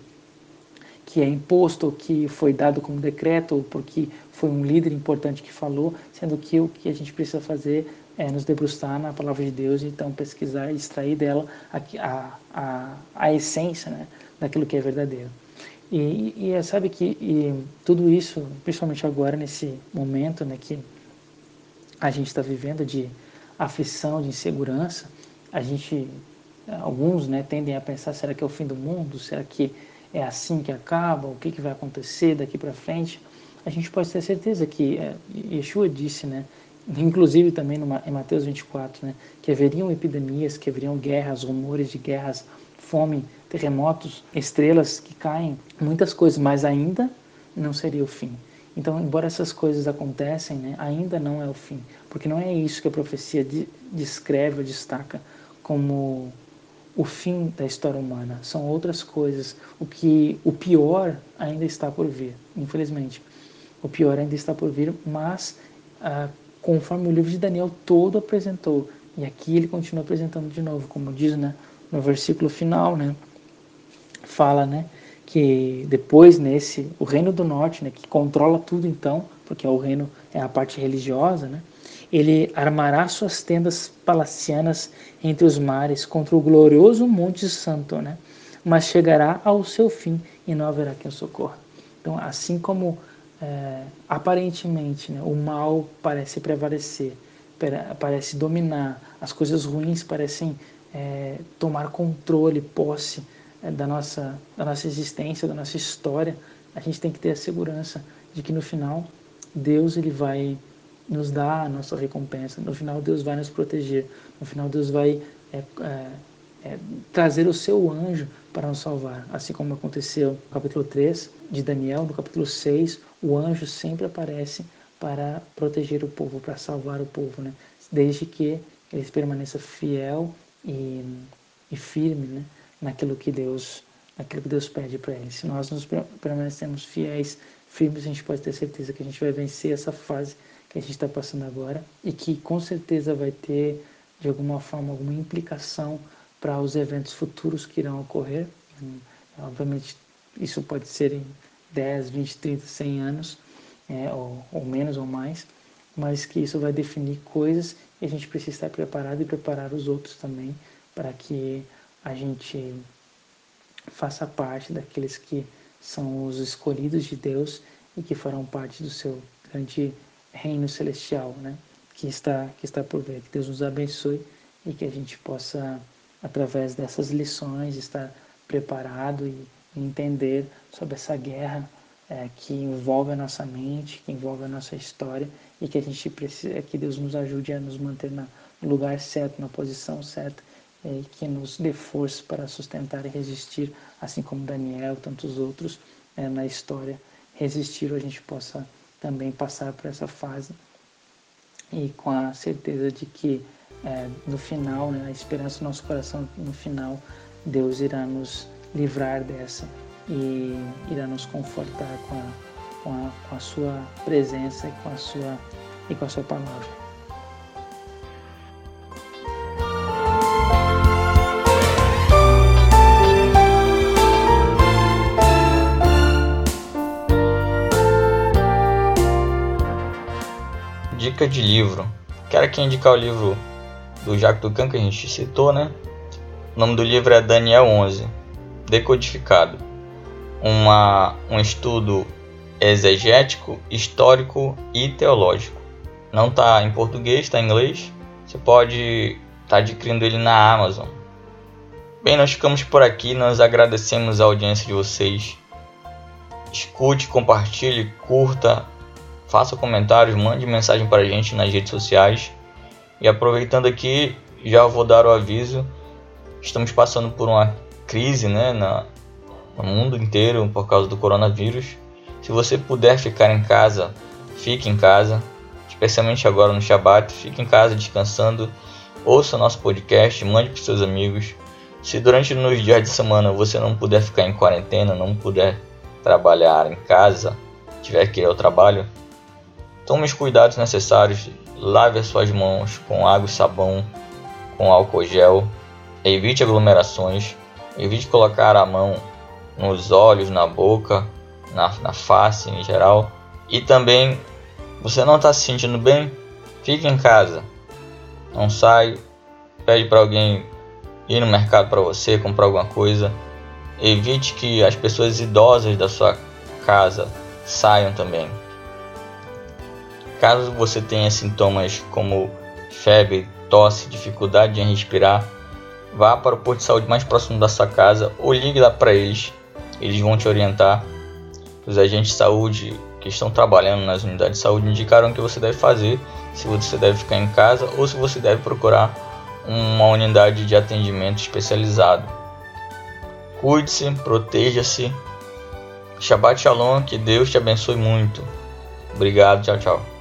que é imposto, ou que foi dado como decreto, ou porque foi um líder importante que falou, sendo que o que a gente precisa fazer é nos debruçar na palavra de Deus e então pesquisar e extrair dela a, a, a, a essência né, daquilo que é verdadeiro. E, e é, sabe que e tudo isso, principalmente agora, nesse momento né, que a gente está vivendo de aflição, de insegurança, a gente, alguns né, tendem a pensar, será que é o fim do mundo? Será que é assim que acaba, o que, que vai acontecer daqui para frente, a gente pode ter certeza que é, Yeshua disse, né, inclusive também numa, em Mateus 24, né, que haveriam epidemias, que haveriam guerras, rumores de guerras, fome, terremotos, estrelas que caem, muitas coisas, mas ainda não seria o fim. Então, embora essas coisas acontecem, né, ainda não é o fim, porque não é isso que a profecia descreve ou destaca como o fim da história humana, são outras coisas. O que o pior ainda está por vir, infelizmente. O pior ainda está por vir, mas ah, conforme o livro de Daniel todo apresentou, e aqui ele continua apresentando de novo, como diz né, no versículo final, né, fala né, que depois nesse, o reino do norte, né, que controla tudo então, porque é o reino é a parte religiosa, né, ele armará suas tendas palacianas entre os mares contra o glorioso Monte Santo, né? mas chegará ao seu fim e não haverá quem o socorra. Então, assim como é, aparentemente né, o mal parece prevalecer, parece dominar, as coisas ruins parecem é, tomar controle, posse da, nossa, da nossa existência, da nossa história, a gente tem que ter a segurança de que no final Deus ele vai nos dá a nossa recompensa. No final, Deus vai nos proteger. No final, Deus vai é, é, é, trazer o seu anjo para nos salvar. Assim como aconteceu no capítulo 3 de Daniel, no capítulo 6, o anjo sempre aparece para proteger o povo, para salvar o povo, né? desde que ele permaneça fiel e, e firme né, naquilo que Deus naquilo que Deus pede para ele. Se nós nos permanecemos fiéis, firmes, a gente pode ter certeza que a gente vai vencer essa fase que a gente está passando agora e que com certeza vai ter de alguma forma alguma implicação para os eventos futuros que irão ocorrer. Hum, obviamente isso pode ser em 10, 20, 30, 100 anos, é, ou, ou menos ou mais, mas que isso vai definir coisas e a gente precisa estar preparado e preparar os outros também para que a gente faça parte daqueles que são os escolhidos de Deus e que farão parte do seu grande reino celestial, né? Que está que está por vir. Que Deus nos abençoe e que a gente possa através dessas lições estar preparado e entender sobre essa guerra é, que envolve a nossa mente, que envolve a nossa história e que a gente precisa, que Deus nos ajude a nos manter no lugar certo, na posição certa e que nos dê força para sustentar e resistir, assim como Daniel e tantos outros é, na história, resistir, a gente possa também passar por essa fase e com a certeza de que é, no final, né, a esperança do nosso coração, no final, Deus irá nos livrar dessa e irá nos confortar com a, com a, com a sua presença e com a sua, e com a sua palavra. Dica de livro. Quero aqui indicar o livro do Jacques Ducan que a gente citou, né? O nome do livro é Daniel 11, Decodificado. Uma, um estudo exegético, histórico e teológico. Não está em português, está em inglês. Você pode estar tá adquirindo ele na Amazon. Bem, nós ficamos por aqui. Nós agradecemos a audiência de vocês. Escute, compartilhe, curta, faça comentários, mande mensagem para a gente nas redes sociais. E aproveitando aqui, já vou dar o aviso: estamos passando por uma crise né, na, no mundo inteiro por causa do coronavírus. Se você puder ficar em casa, fique em casa, especialmente agora no Shabat, fique em casa descansando, ouça nosso podcast, mande para seus amigos. Se durante os dias de semana você não puder ficar em quarentena, não puder trabalhar em casa, tiver que ir ao trabalho, tome os cuidados necessários Lave as suas mãos com água e sabão, com álcool gel. Evite aglomerações. Evite colocar a mão nos olhos, na boca, na, na face em geral. E também, você não está se sentindo bem? Fique em casa. Não sai. Pede para alguém ir no mercado para você comprar alguma coisa. Evite que as pessoas idosas da sua casa saiam também. Caso você tenha sintomas como febre, tosse, dificuldade em respirar, vá para o posto de saúde mais próximo da sua casa ou ligue lá para eles. Eles vão te orientar. Os agentes de saúde que estão trabalhando nas unidades de saúde indicaram o que você deve fazer, se você deve ficar em casa ou se você deve procurar uma unidade de atendimento especializado. Cuide-se, proteja-se. Shabbat Shalom, que Deus te abençoe muito. Obrigado, tchau, tchau.